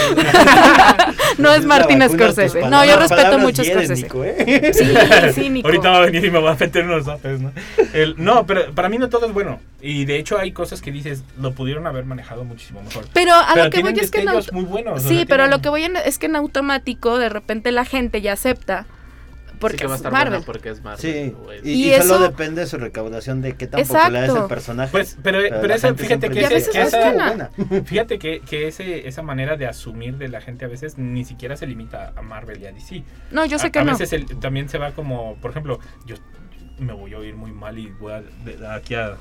S4: no es Martin Scorsese. No, yo respeto mucho Scorsese.
S5: ¿eh?
S4: Sí, sí, Nico.
S6: Ahorita va a venir y me va a meter unos zapes, ¿no? El- no, pero para mí no todo es bueno. Y de hecho hay cosas que dices, lo pudieron haber manejado muchísimo mejor.
S4: Pero a
S6: pero
S4: lo que voy es que no.
S6: muy buenos.
S4: Sí, pero a lo que voy en- es que en automático de repente la gente ya acepta porque
S7: sí que va a
S4: es
S7: estar
S4: Marvel.
S7: buena porque es Marvel.
S5: Sí,
S7: es-
S5: y,
S4: Y
S5: y solo
S4: eso-
S5: depende de su recaudación de qué tan popular es
S4: Exacto.
S5: el personaje.
S6: Pues, pero, pero, eso, fíjate que,
S4: a
S6: ese-
S4: veces
S6: que esa- fíjate que, que ese, esa manera de asumir de la gente a veces ni siquiera se limita a Marvel y a DC.
S4: No, yo sé
S6: a,
S4: que
S6: a
S4: no.
S6: veces el- también se va como, por ejemplo, yo me voy a oír muy mal y voy a, de- aquí a,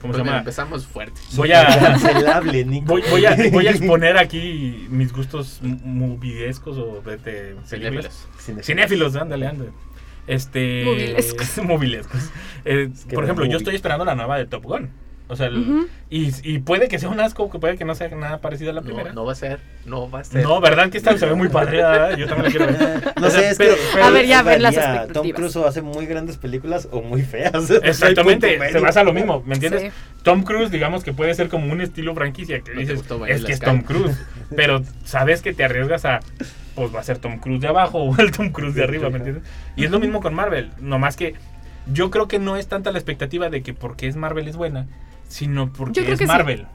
S6: ¿cómo se llama?
S7: empezamos fuerte.
S6: Voy a,
S5: Cancelable, Nico.
S6: voy, voy a, voy a exponer aquí mis gustos movidescos o de, de.
S7: Cinéfilos.
S6: Cinéfilos, ándale, ándale. Este.
S4: Movilescos.
S6: movilescos. Eh,
S5: que
S6: por ejemplo, yo estoy esperando la nueva de Top Gun. O sea, el- y, y puede que sea un asco, que puede que no sea nada parecido a la primera.
S7: No, no va a ser, no va a ser.
S6: No, ¿verdad? Que esta se ve muy padre, ¿verdad? Yo también la quiero ver.
S5: No
S6: O sea,
S5: sé, es
S6: pero-
S5: que
S6: pero-
S4: A ver, ya, ver las
S5: varía. Tom
S4: expectativas.
S5: Cruise o hace muy grandes películas o muy feas.
S6: Exactamente,
S5: No
S6: se basa lo mismo, ¿me entiendes?
S4: Sí.
S6: Tom Cruise, digamos que puede ser como un estilo franquicia que
S7: No
S6: dices, es que es
S7: Sky".
S6: Tom Cruise, pero sabes que te arriesgas a, pues va a ser Tom Cruise de abajo o el Tom Cruise de arriba, ¿me entiendes? Y es lo mismo con Marvel, nomás que yo creo que no es tanta la expectativa de que porque es Marvel es buena, sino porque es
S4: sí.
S6: Marvel.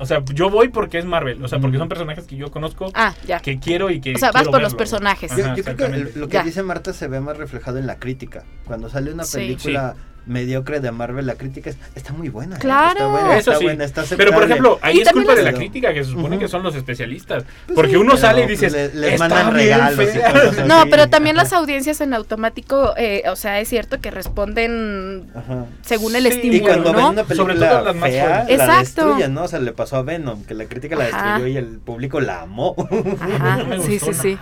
S6: O sea, yo voy porque es Marvel. O sea, porque son personajes que yo conozco,
S4: Ah, ya.
S6: que quiero y que.
S4: O sea, vas por los personajes.
S5: Yo,
S6: Ajá,
S5: yo creo que lo que
S4: Ya.
S5: dice Marta se ve más reflejado en la crítica. Cuando sale una
S4: Sí.
S5: película mediocre de Marvel, la crítica es- está muy buena. ¿eh?
S4: Claro.
S5: Está buena,
S6: Eso
S5: está
S6: sí.
S5: buena, está
S6: Pero por ejemplo, ahí
S4: Y
S6: es culpa de la crítica, que se supone que son los especialistas.
S5: Pues
S6: porque
S5: sí,
S6: uno
S5: pero,
S6: sale y
S5: pues,
S6: dices,
S5: le- les
S6: "Está
S5: mandan
S6: bien
S5: regalos y
S6: fea".
S5: cosas
S4: No,
S5: así.
S4: pero también las audiencias en automático, eh, o sea, es cierto que responden
S5: Ajá.
S4: según el
S6: Sí.
S4: estímulo,
S5: Y cuando
S4: ¿no?
S5: ven una
S6: Sobre
S5: película
S6: todo las más
S5: fea, la
S4: Exacto.
S5: destruyen, ¿no? O sea, le pasó a Venom, que la crítica la destruyó y el público la amó.
S4: Ajá,
S6: No
S4: sí, sí, sí.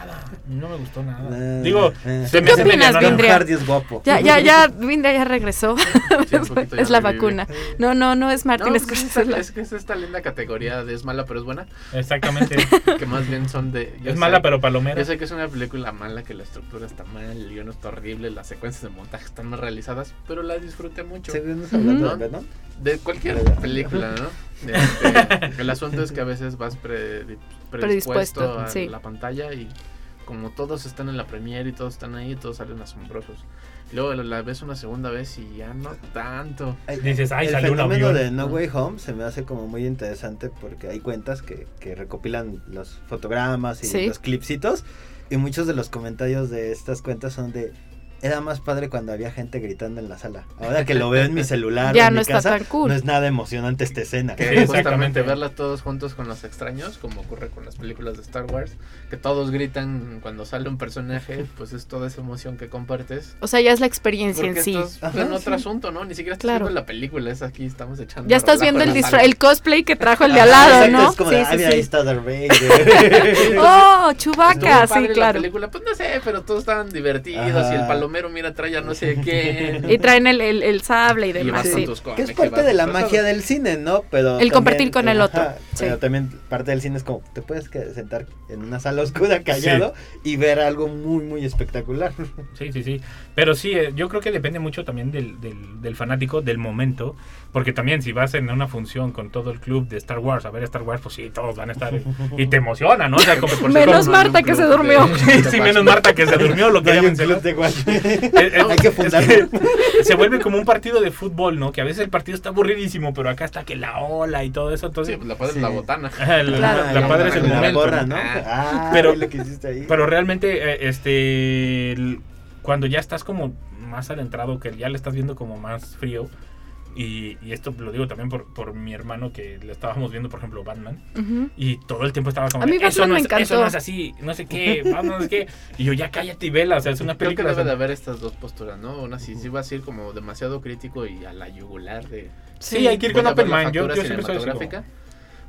S6: No me gustó nada. Digo, se me
S4: ¿Qué
S6: hace
S4: opinas, Vindria?
S5: Hardy es guapo.
S4: Ya, ya, ya, Vinda ya regresó.
S7: Sí, ya
S4: es la vacuna. No, no, no es Martín
S7: No, pues es, esta- que es esta linda categoría de es mala pero es buena,
S6: Exactamente.
S7: que más bien son de...
S6: es
S7: sé-
S6: mala, pero palomera.
S7: Yo sé que es una película mala, que la estructura está mal, el guion está horrible, las secuencias de montaje están mal realizadas, pero la disfruté mucho.
S5: ¿Seguimos hablando de Venom?
S7: De cualquier película, ¿no? Este, el asunto es que a veces vas pre- predispuesto,
S4: Predispuesto,
S7: a
S4: sí.
S7: la pantalla y como todos están en la premiere y todos están ahí, todos salen asombrosos. Luego la ves una segunda vez y ya no tanto.
S5: Ay,
S6: Dices, "Ay,
S5: el
S6: salió un
S5: fenómeno
S6: avión".
S5: de No Way Home se me hace como muy interesante porque hay cuentas que, que recopilan los fotogramas y
S4: Sí.
S5: los clipsitos y muchos de los comentarios de estas cuentas son de era más padre cuando había gente gritando en la sala. Ahora que lo veo en mi celular, o
S4: Ya
S5: en
S4: no
S5: mi
S4: está
S5: casa,
S4: tan cool.
S5: no es nada emocionante esta escena.
S7: Que
S6: Sí, exactamente.
S7: verla todos juntos con los extraños, como ocurre con las películas de Star Wars, que todos gritan cuando sale un personaje, pues es toda esa emoción que compartes.
S4: O sea, ya es la experiencia
S7: Porque
S4: en sí.
S7: estás
S5: Ajá,
S7: en otro
S5: sí.
S7: asunto, ¿no? Ni siquiera estás
S4: Claro.
S7: viendo la película, es aquí, estamos echando.
S4: Ya estás viendo
S7: en
S4: el
S7: la
S4: el cosplay que trajo el de al lado,
S5: exacto,
S4: ¿no?
S5: Es como
S4: Sí,
S5: de,
S4: sí,
S5: "Ah, mira, ahí
S4: sí.
S5: está Darth Vader.
S4: Oh,
S7: padre
S4: sí,
S7: la
S4: claro.
S7: película, pues no sé, pero todos estaban divertidos
S5: Ajá.
S7: y el palomero, mira, trae a no sé qué.
S4: Y traen el, el, el sable y demás, sí.
S5: que es parte de la magia del cine, ¿no? Pero
S4: El
S5: también-
S4: compartir con el otro,
S5: ajá,
S4: sí.
S5: Pero también parte del cine es como te puedes sentar en una sala oscura callado y ver algo muy muy espectacular.
S6: Sí, sí, sí. Pero sí, eh, yo creo que depende mucho también del, del, del fanático, del momento. Porque también si vas en una función con todo el club de Star Wars a ver Star Wars, pues sí, todos van a estar. y te emociona, ¿no? O sea, como por
S4: Menos
S6: como-
S4: Marta que se durmió.
S6: Sí, sí, menos Marta que se durmió, lo que ya
S5: Hay que fundarlo.
S6: se vuelve como un partido de fútbol, ¿no? Que a veces el partido está aburridísimo, pero acá está que la ola y todo eso.
S7: Sí,
S6: Entonces,
S7: pues la padre
S5: Sí.
S7: es la botana.
S6: la,
S4: Claro.
S6: la
S5: Ah,
S6: padre es el
S5: la
S6: momento.
S5: gorra,
S6: ¿no?
S5: ¿no? Ah,
S6: Pero-
S5: lo que hiciste ahí.
S6: Pero realmente, eh, este, el- cuando ya estás como más adentrado, que ya le estás viendo como más frío, y, y esto lo digo también por, por mi hermano que le estábamos viendo, por ejemplo, Batman, y todo el tiempo estaba como,
S4: A mí
S6: eso, no
S4: me
S6: es, eso
S4: encantó.
S6: no es así, no sé qué, Batman no sé qué, y yo ya cállate y vela, o sea, es una
S7: Creo que
S6: película.
S7: debe de haber estas dos posturas, ¿no? Una si, si vas a ir como demasiado crítico y a la yugular de...
S6: Sí, hay que ir con Open
S7: la
S6: Mind, yo, yo siempre soy así como-
S7: cinematográfica,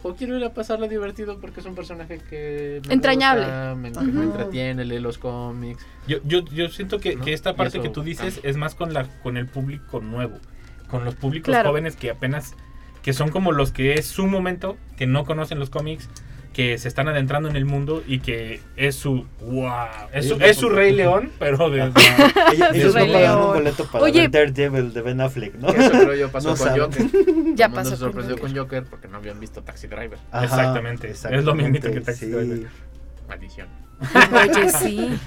S7: O quiero ir a pasarla divertido porque es un personaje que... me
S4: Entrañable.
S7: gusta, me, entretiene, lee los cómics.
S6: Yo, yo, yo siento que,
S7: ¿no?
S6: que esta parte que tú dices
S7: cambia.
S6: es más con la con el público nuevo, con los públicos
S4: Claro.
S6: jóvenes que apenas que son como los que es su momento, que no conocen los cómics, que se están adentrando en el mundo y que es su wow, es su, es su Rey León, pero de,
S5: Ellos, no pagaron
S4: León.
S5: un boleto para
S4: Oye.
S5: ver Daredevil de Ben Affleck, ¿no?
S7: Eso creo yo pasó
S5: No
S7: con
S5: saben.
S7: Joker.
S4: Ya
S7: el
S4: pasó
S7: se
S4: con
S7: sorprendió
S4: Joker.
S7: con Joker porque no habían visto Taxi Driver.
S5: Ajá,
S6: Exactamente, es lo mismito que Taxi
S5: sí.
S6: Driver.
S7: Maldición.
S4: Oye, sí.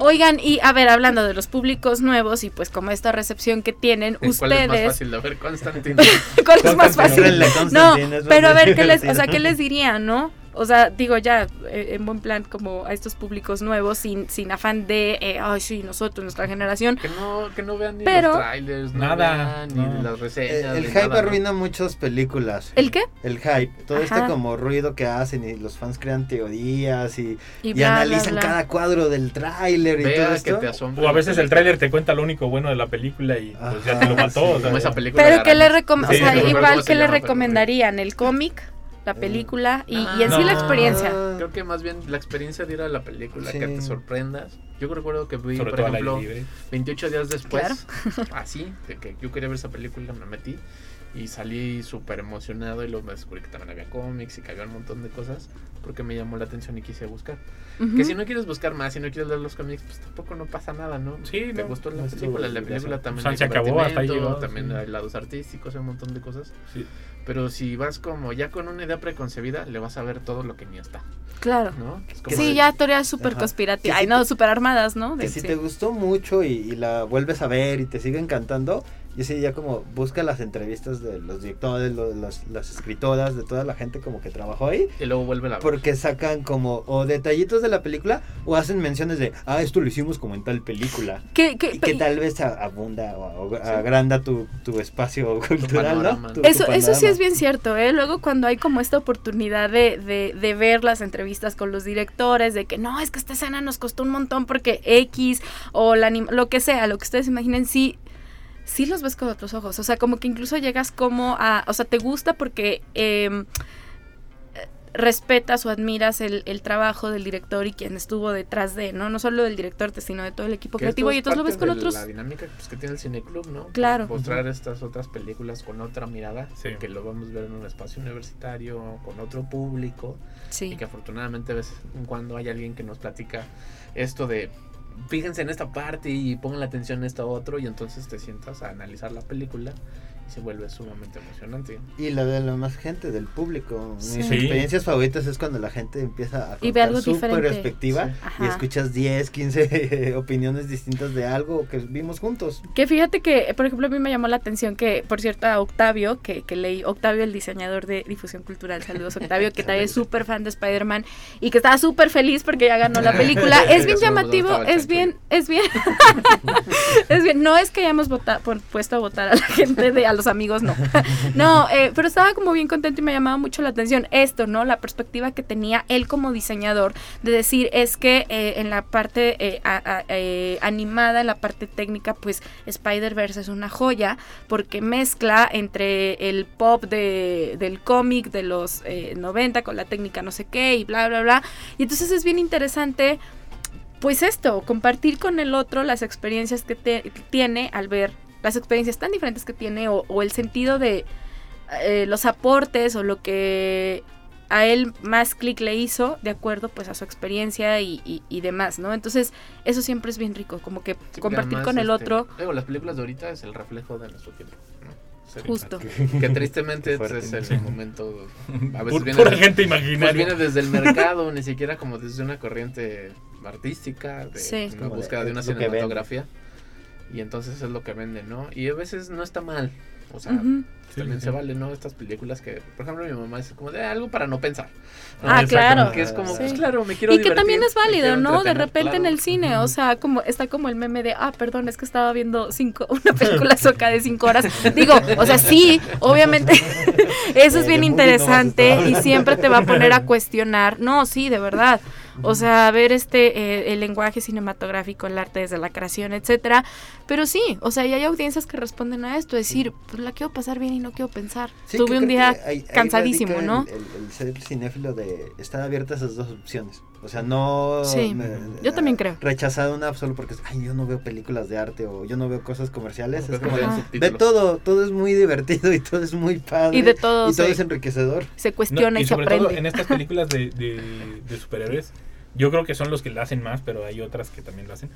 S4: Oigan, y a ver, hablando de los públicos nuevos y pues como esta recepción que tienen
S7: ¿Cuál es más
S4: ustedes,
S7: fácil de ver? Constantine.
S4: ¿cuál es más fácil? No, pero a ver, ¿qué les, o sea, ¿qué les dirían, no? O sea, digo ya, eh, en buen plan, como a estos públicos nuevos, sin, sin afán de, eh, ay, sí, nosotros, nuestra generación.
S7: Que no, que no vean ni
S4: Pero-
S7: los trailers, no
S6: Nada,
S7: vean
S6: no.
S7: ni las
S5: El,
S7: reseñas.
S5: el
S7: ni
S5: hype
S7: nada, ¿no?
S5: arruina muchas películas.
S4: ¿El qué?
S5: El hype, todo
S4: Ajá.
S5: este como ruido que hacen y los fans crean teorías y,
S4: Y
S5: y
S4: bla, bla,
S5: analizan
S4: bla.
S5: cada cuadro del tráiler y todo
S7: que
S5: esto.
S7: te
S6: o a veces el tráiler te cuenta lo único bueno de la película y pues ya te lo mató.
S5: sí.
S6: o sea,
S7: Como esa película.
S4: Pero ¿qué le recom- o
S6: Sí,
S4: sea, igual, ¿qué le recomendarían? ¿El cómic? ¿La película? Y, y en sí
S6: No.
S4: la experiencia.
S7: Creo que más bien la experiencia de ir a la película,
S5: Sí.
S7: que te sorprendas. Yo recuerdo que vi,
S6: sobre
S7: por ejemplo,
S6: aire libre.
S7: 28 días después,
S4: Claro.
S7: así, de que yo quería ver esa película, me metí y salí súper emocionado y luego me descubrí que también había cómics y que había un montón de cosas porque me llamó la atención y quise buscar.
S4: Ujú.
S7: Que si no quieres buscar más, si no quieres leer los cómics, pues tampoco no pasa nada, ¿no?
S6: Sí,
S7: Te
S6: no,
S7: gustó la
S5: no
S7: película, la película también
S6: O sea,
S7: hay
S6: se acabó, hasta ahí
S7: divertimento,
S6: llegó,
S7: también
S6: sí.
S7: hay lados artísticos, hay un montón de cosas.
S6: Sí.
S7: Pero si vas como ya con una idea preconcebida, le vas a ver todo lo que ni está,
S4: Claro.
S7: ¿no? Es como
S4: Sí,
S7: de-
S4: ya teorías súper conspirativas.
S5: Que
S4: Ay,
S5: si
S4: no, súper armadas, ¿no?
S5: Que
S4: De-
S5: si
S4: sí.
S5: te gustó mucho y, y la vuelves a ver y te sigue encantando, Y así ya como busca las entrevistas de los directores, lo- las, las escritoras, de toda la gente como que trabajó ahí.
S7: Y luego vuelve la
S5: Porque sacan como o detallitos de la película o hacen menciones de, ah, esto lo hicimos como en tal película.
S4: Que, que-
S5: Y que tal vez a- abunda o, o agranda tu, tu espacio cultural,
S7: panorama.
S5: ¿no? Tu- tu
S4: Eso, eso sí es bien cierto, ¿eh? Luego cuando hay como esta oportunidad de, de, de ver las entrevistas con los directores, de que no, es que esta escena nos costó un montón porque X o la anim- lo que sea, lo que ustedes imaginen, sí, sí los ves con otros ojos. O sea, como que incluso llegas como a, o sea, te gusta porque... em, eh, respetas o admiras el, el trabajo del director y quien estuvo detrás de, ¿no? No solo del director, sino de todo el equipo
S7: Que
S4: creativo. Y
S7: es
S4: entonces lo ves con
S7: de
S4: otros...
S7: La dinámica pues, que tiene el cineclub, ¿no?
S4: Claro.
S7: Mostrar estas otras películas con otra mirada.
S6: Sí.
S7: Que lo vamos a ver en un espacio universitario, con otro público. Y
S4: Sí.
S7: que afortunadamente de vez en cuando hay alguien que nos platica esto de fíjense en esta parte y pongan la atención en esto otro y entonces te sientas a analizar la película se vuelve sumamente emocionante.
S5: Y la de la más gente, del público. Mis
S4: Sí.
S5: experiencias favoritas es cuando la gente empieza a
S4: Y ve algo
S5: su
S4: diferente.
S5: perspectiva
S7: Sí.
S5: y escuchas 10, 15 opiniones distintas de algo que vimos juntos.
S4: Que fíjate que, por ejemplo, a mí me llamó la atención que, por cierto, a Octavio, que, que leí, Octavio, el diseñador de difusión cultural, saludos Octavio, que también es súper fan de Spider-Man y que estaba súper feliz porque ya ganó la película. Es bien llamativo, es bien, es bien, es bien, no es que hayamos vota- pon- puesto a votar a la gente, de, a los amigos, no. No, eh, pero estaba como bien contento y me llamaba mucho la atención esto, ¿no? La perspectiva que tenía él como diseñador de decir es que eh, en la parte eh, animada, en la parte técnica, pues Spider-Verse es una joya porque mezcla entre el pop de, del cómic de los eh, 90 con la técnica no sé qué y bla, bla, bla. Y entonces es bien interesante pues esto, compartir con el otro las experiencias que, te- tiene al ver las experiencias tan diferentes que tiene o, o el sentido de eh, los aportes o lo que a él más clic le hizo de acuerdo pues a su experiencia y, y- y demás, ¿no? Entonces eso siempre es bien rico, como que
S7: Sí,
S4: compartir
S7: además,
S4: con el
S7: este,
S4: otro,
S7: Luego, las películas de ahorita es el reflejo de nuestro tiempo. ¿no?
S4: Justo.
S7: Que tristemente
S5: fuerte,
S7: es el
S6: sí.
S7: momento. A veces viene,
S6: pura
S7: de-
S6: gente
S7: pues
S6: imaginaria.
S7: viene desde el mercado, ni siquiera como desde una corriente artística, de
S4: Sí.
S7: una
S5: Como de-
S7: búsqueda de una cinematografía. Y entonces es lo que vende, ¿no? Y a veces no está mal. O sea.
S6: Sí,
S7: también
S6: sí.
S7: se vale, ¿no? Estas películas que, por ejemplo, mi mamá es como de algo para no pensar.
S4: Ah, claro.
S7: Que es como,
S4: Sí.
S7: pues claro, me quiero
S4: Y que también es válido, ¿no? De repente en el cine, o sea, como está como el meme de, ah, perdón, es que estaba viendo cinco, una película soca de cinco horas. Digo, o sea, sí, obviamente, eso es bien interesante y siempre te va a poner a cuestionar. No, sí, de verdad. O sea, ver este, eh, el lenguaje cinematográfico, el arte desde la creación, etcétera. Pero sí, o sea, y hay audiencias que responden a esto, decir, pues la quiero pasar bien y no quiero pensar.
S5: Sí,
S4: Tuve un día cansadísimo, ¿no?
S5: El, el- el ser cinéfilo de estar abierto a esas dos opciones. O sea, no.
S4: Sí, yo también creo.
S5: Rechazar una solo porque, ay, yo no veo películas de arte o yo no veo cosas comerciales.
S7: Porque
S5: es como, ve
S7: subtítulos.
S5: todo, todo es muy divertido y todo es muy padre.
S4: Y de todo
S5: Y todo
S4: se-
S5: es enriquecedor.
S4: Se
S6: No,
S4: cuestiona y, se
S6: sobre
S4: aprende.
S6: todo en estas películas de, de- de superhéroes, yo creo que son los que la hacen más, pero hay otras que también lo hacen.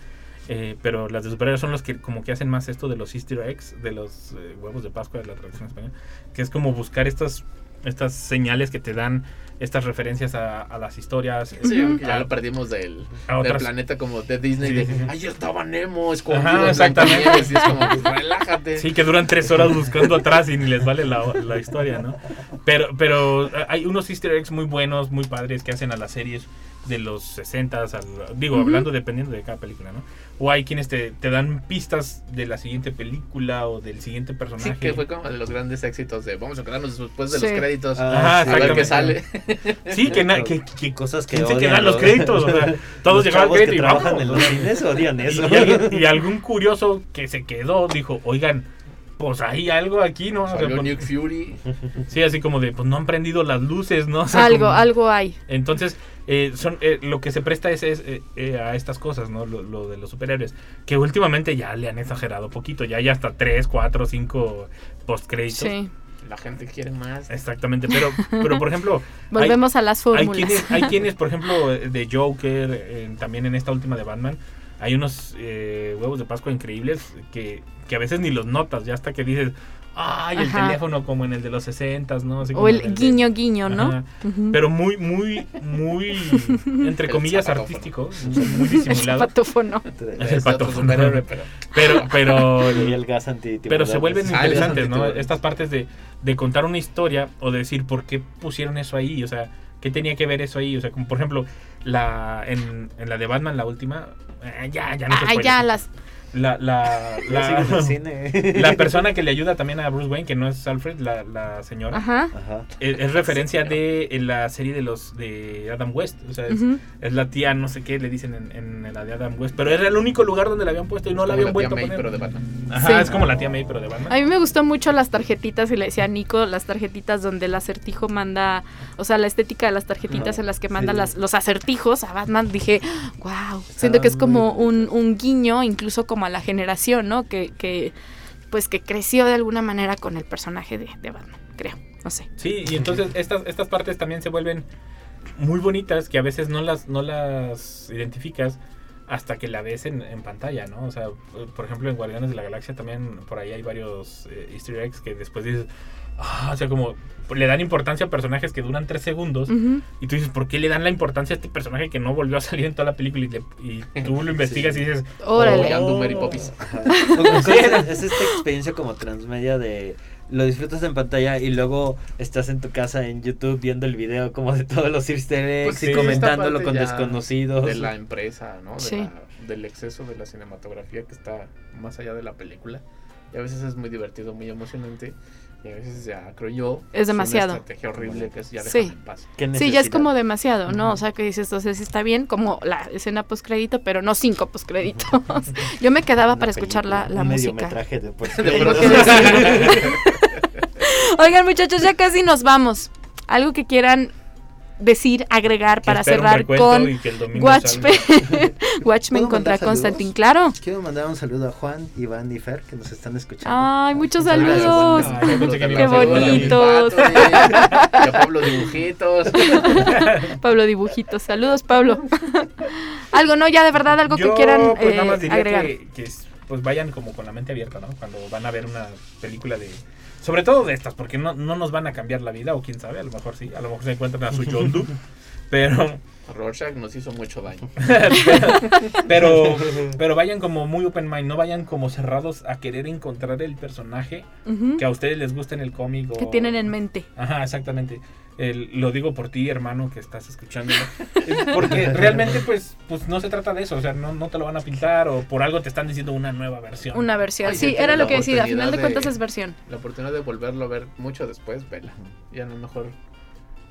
S6: Eh, pero las de superhéroes son los que como que hacen más esto de los easter eggs, de los eh, huevos de Pascua de la traducción española, que es como buscar estas, estas señales que te dan estas referencias a, a las historias.
S7: Sí, aunque ya lo perdimos del, del planeta como de Disney.
S6: Sí,
S7: de. Ahí estaba Nemo escondido.
S6: Ajá, exactamente.
S7: Blancanieves", Y es como, pues, relájate.
S6: Sí, que duran tres horas buscando atrás y ni les vale la, la historia, ¿no? Pero, pero hay unos easter eggs muy buenos, muy padres que hacen a las series de los 60 al, digo, hablando dependiendo de cada película, ¿no? O hay quienes te, te dan pistas de la siguiente película o del siguiente personaje.
S7: Sí, que fue como de los grandes éxitos de vamos a quedarnos después de
S4: Sí.
S7: los créditos.
S5: Ah,
S7: a ver qué sale.
S6: Sí, que, na- que, que
S5: Cosas que
S6: ¿quién se
S5: odian
S6: quedan los créditos, o sea, todos al
S5: chavos
S6: crédito
S5: que
S6: y
S5: trabajan
S6: vamos.
S5: en los cines odian eso.
S6: y algún curioso que se quedó dijo, oigan, pues hay algo aquí, ¿no? O sea, pues-
S7: Nick Fury.
S6: sí, así como de, pues no han prendido las luces, ¿no? O sea,
S4: algo,
S6: como-
S4: algo hay.
S6: Entonces, eh, son eh, lo que se presta es, es, eh, eh, a estas cosas, ¿no? Lo, lo de los superhéroes. Que últimamente ya le han exagerado poquito. Ya hay hasta 3, 4, 5 postcréditos.
S4: Sí.
S7: La gente quiere más.
S6: Exactamente. Pero, pero por ejemplo,
S4: Volvemos a las
S6: hay
S4: fórmulas.
S6: quienes, hay quienes, por ejemplo, de Joker, eh, también en esta última de Batman, hay unos eh, huevos de Pascua increíbles que, que a veces ni los notas, ya hasta que dices, ay, el
S4: Ajá.
S6: teléfono como en el de los 60, ¿no? Así
S4: O el
S6: de-
S4: guiño guiño, ¿no?
S6: Ajá. Pero muy, muy, muy, entre
S7: El
S6: comillas,
S7: zapatófono.
S6: artístico, muy
S4: El
S6: disimulado.
S4: zapatófono.
S6: Es el
S7: superhéroe, pero
S6: Pero, pero,
S5: Y el gas anti
S6: pero se vuelven
S7: Ah, el
S6: interesantes, ¿no? Estas partes de, de contar una historia o de decir por qué pusieron eso ahí, o sea, qué tenía que ver eso ahí, o sea, como por ejemplo, la en, en la de Batman, la última, eh, ya, ya no te
S4: Ah, ya las.
S6: La, la, la,
S5: cine.
S6: la persona que le ayuda también a Bruce Wayne, que no es Alfred, la, la señora,
S4: Ajá.
S5: Ajá.
S6: es, es referencia de en la serie de los de Adam West, o sea, es, es la tía, no sé qué le dicen en, en la de Adam West, pero era el único lugar donde la habían puesto y no la habían vuelto a
S7: May,
S6: poner.
S7: pero de Batman.
S6: Ajá,
S4: Sí.
S6: es como la tía May, pero de Batman.
S4: A mí me gustó mucho las tarjetitas, y le decía a Nico, las tarjetitas donde el acertijo manda, o sea, la estética de las tarjetitas en las que manda
S5: sí.
S4: las, los acertijos a Batman, dije, wow, siento que es como un, un guiño, incluso como a la generación, ¿no? Que, que pues que creció de alguna manera con el personaje de, de Batman, creo, no sé.
S6: Sí, y entonces estas, estas partes también se vuelven muy bonitas que a veces no las, no las identificas hasta que la ves en, en pantalla, ¿no? O sea, por ejemplo en Guardianes de la Galaxia también por ahí hay varios eh, easter eggs que después dices, ah, o sea, como le dan importancia a personajes que duran tres segundos
S4: Ujú.
S6: y tú dices, ¿por qué le dan la importancia a este personaje que no volvió a salir en toda la película? Y, le- y tú lo investigas y dices,
S4: Órale.
S7: Oh, y
S5: me gusta es, es esta experiencia como transmedia de lo disfrutas en pantalla y luego estás en tu casa en YouTube viendo el video como de todos los easter eggs
S7: Pues
S5: y
S7: sí,
S5: comentándolo
S7: esta
S5: con desconocidos.
S7: De la empresa, ¿no? De
S4: Sí.
S7: la- del exceso de la cinematografía que está más allá de la película. Y a veces es muy divertido, muy emocionante. Y a veces ya, creo yo,
S4: Es demasiado.
S7: una estrategia horrible que es ya
S4: Sí.
S7: en paz.
S5: ¿Qué
S4: Sí, ya es como demasiado, ¿no? O sea, que dices, entonces sí está bien, como la escena postcrédito, pero no cinco postcréditos. Yo me quedaba
S5: Una
S4: para escuchar la, la
S5: un
S4: música.
S5: de
S4: Oigan, muchachos, ya casi nos vamos. Algo que quieran decir, agregar
S6: que
S4: para cerrar con Watchmen. Watchmen
S5: ¿Puedo
S4: contra Constantine, claro.
S5: Quiero mandar un saludo a Juan, Iván y Fer que nos están escuchando.
S4: Ay, muchos saludos. Qué bonitos.
S7: Y a Pablo Dibujitos.
S4: Pablo Dibujitos, saludos, Pablo. algo, no, ya de verdad, algo
S6: Yo,
S4: que quieran
S6: pues,
S4: eh,
S6: nada más diría
S4: agregar.
S6: que, que es- pues vayan como con la mente abierta, ¿no? Cuando van a ver una película de... Sobre todo de estas, porque no, no nos van a cambiar la vida, o quién sabe, a lo mejor sí, a lo mejor se encuentran a su Yondu, pero,
S7: Rorschach nos hizo mucho daño.
S6: pero, pero vayan como muy open mind, no vayan como cerrados a querer encontrar el personaje que a ustedes les gusta en el cómic.
S4: Que
S6: o-
S4: tienen en mente.
S6: Ajá, exactamente. El- lo digo por ti, hermano, que estás escuchándolo. Es Porque realmente, pues, pues no se trata de eso. O sea, no, no te lo van a pintar o por algo te están diciendo una nueva versión.
S4: Una versión.
S7: Ay,
S4: sí,
S7: ya
S4: era lo que decía. A final de
S7: oportunidad
S4: cuentas
S7: de-
S4: es versión.
S7: La oportunidad de volverlo a ver mucho después, vela. Y a lo mejor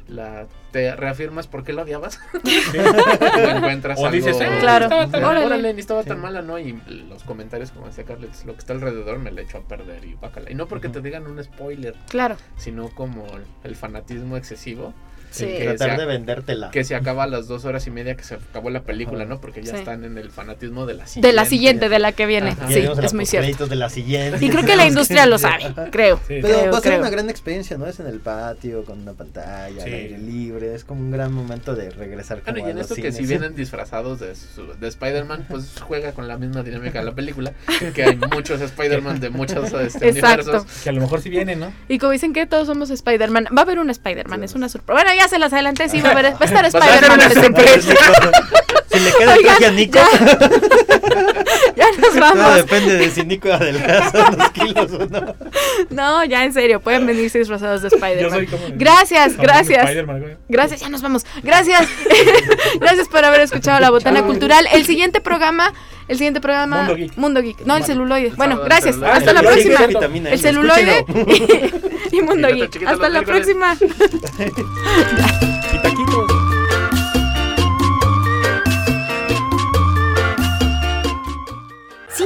S7: la te reafirmas por qué lo odiabas. o encuentras
S6: O
S7: algo.
S6: dices, "Eh,
S4: Claro.
S6: estaba tan-
S4: Órale.
S7: Órale, ni estaba tan mala, ¿no? Y los comentarios, como decía Carles, lo que está alrededor me la echó a perder y bácala. Y no porque te digan un spoiler,
S4: Claro.
S7: sino como el fanatismo excesivo
S4: Sí.
S7: que
S5: Tratar
S7: sea-
S5: de vendértela.
S7: que se acaba a las dos horas y media que se acabó la película. ¿no? Porque ya
S4: Sí.
S7: están en el fanatismo de la siguiente.
S4: De la siguiente, de la que viene.
S7: Ajá.
S4: Sí, es muy cierto.
S5: de la siguiente.
S4: Y creo que la industria lo sabe, creo.
S6: Sí.
S5: Pero
S4: creo,
S5: va a ser
S4: creo.
S5: una gran experiencia, ¿no? Es en el patio, con una pantalla,
S6: Sí.
S5: al aire libre. Es como un gran momento de regresar como
S7: Bueno, y en
S5: a
S7: esto
S5: los
S7: que si
S5: cines.
S7: vienen disfrazados de, de Spider-Man, pues juega con la misma dinámica de la película, que hay muchos Spider-Man de muchos este,
S4: Exacto.
S7: universos.
S6: Que a lo mejor sí viene, ¿no?
S4: Y como dicen que todos somos Spider-Man, va a haber un Spider-Man, es una sorpresa. Bueno, ya se las adelanté, sí, va a, haber, va a estar Spider-Man presente.
S5: Si le queda el traje a Nico,
S4: ya, ya nos
S5: todo
S4: vamos.
S5: depende de si Nico adelgaza unos kilos o no.
S4: No, ya en serio, pueden venirse disfrazados de Spider-Man. Gracias,
S6: como
S4: gracias. Gracias, ya nos vamos. Gracias. gracias por haber escuchado La Botana Cultural. El siguiente programa, el siguiente programa
S6: Mundo Geek.
S4: Mundo Geek. No, el celuloide. Bueno, gracias. Hasta la próxima.
S5: Vitamina
S4: El celuloide
S5: escúchenlo.
S4: y Mundo
S7: Y
S4: Geek. Hasta la próxima.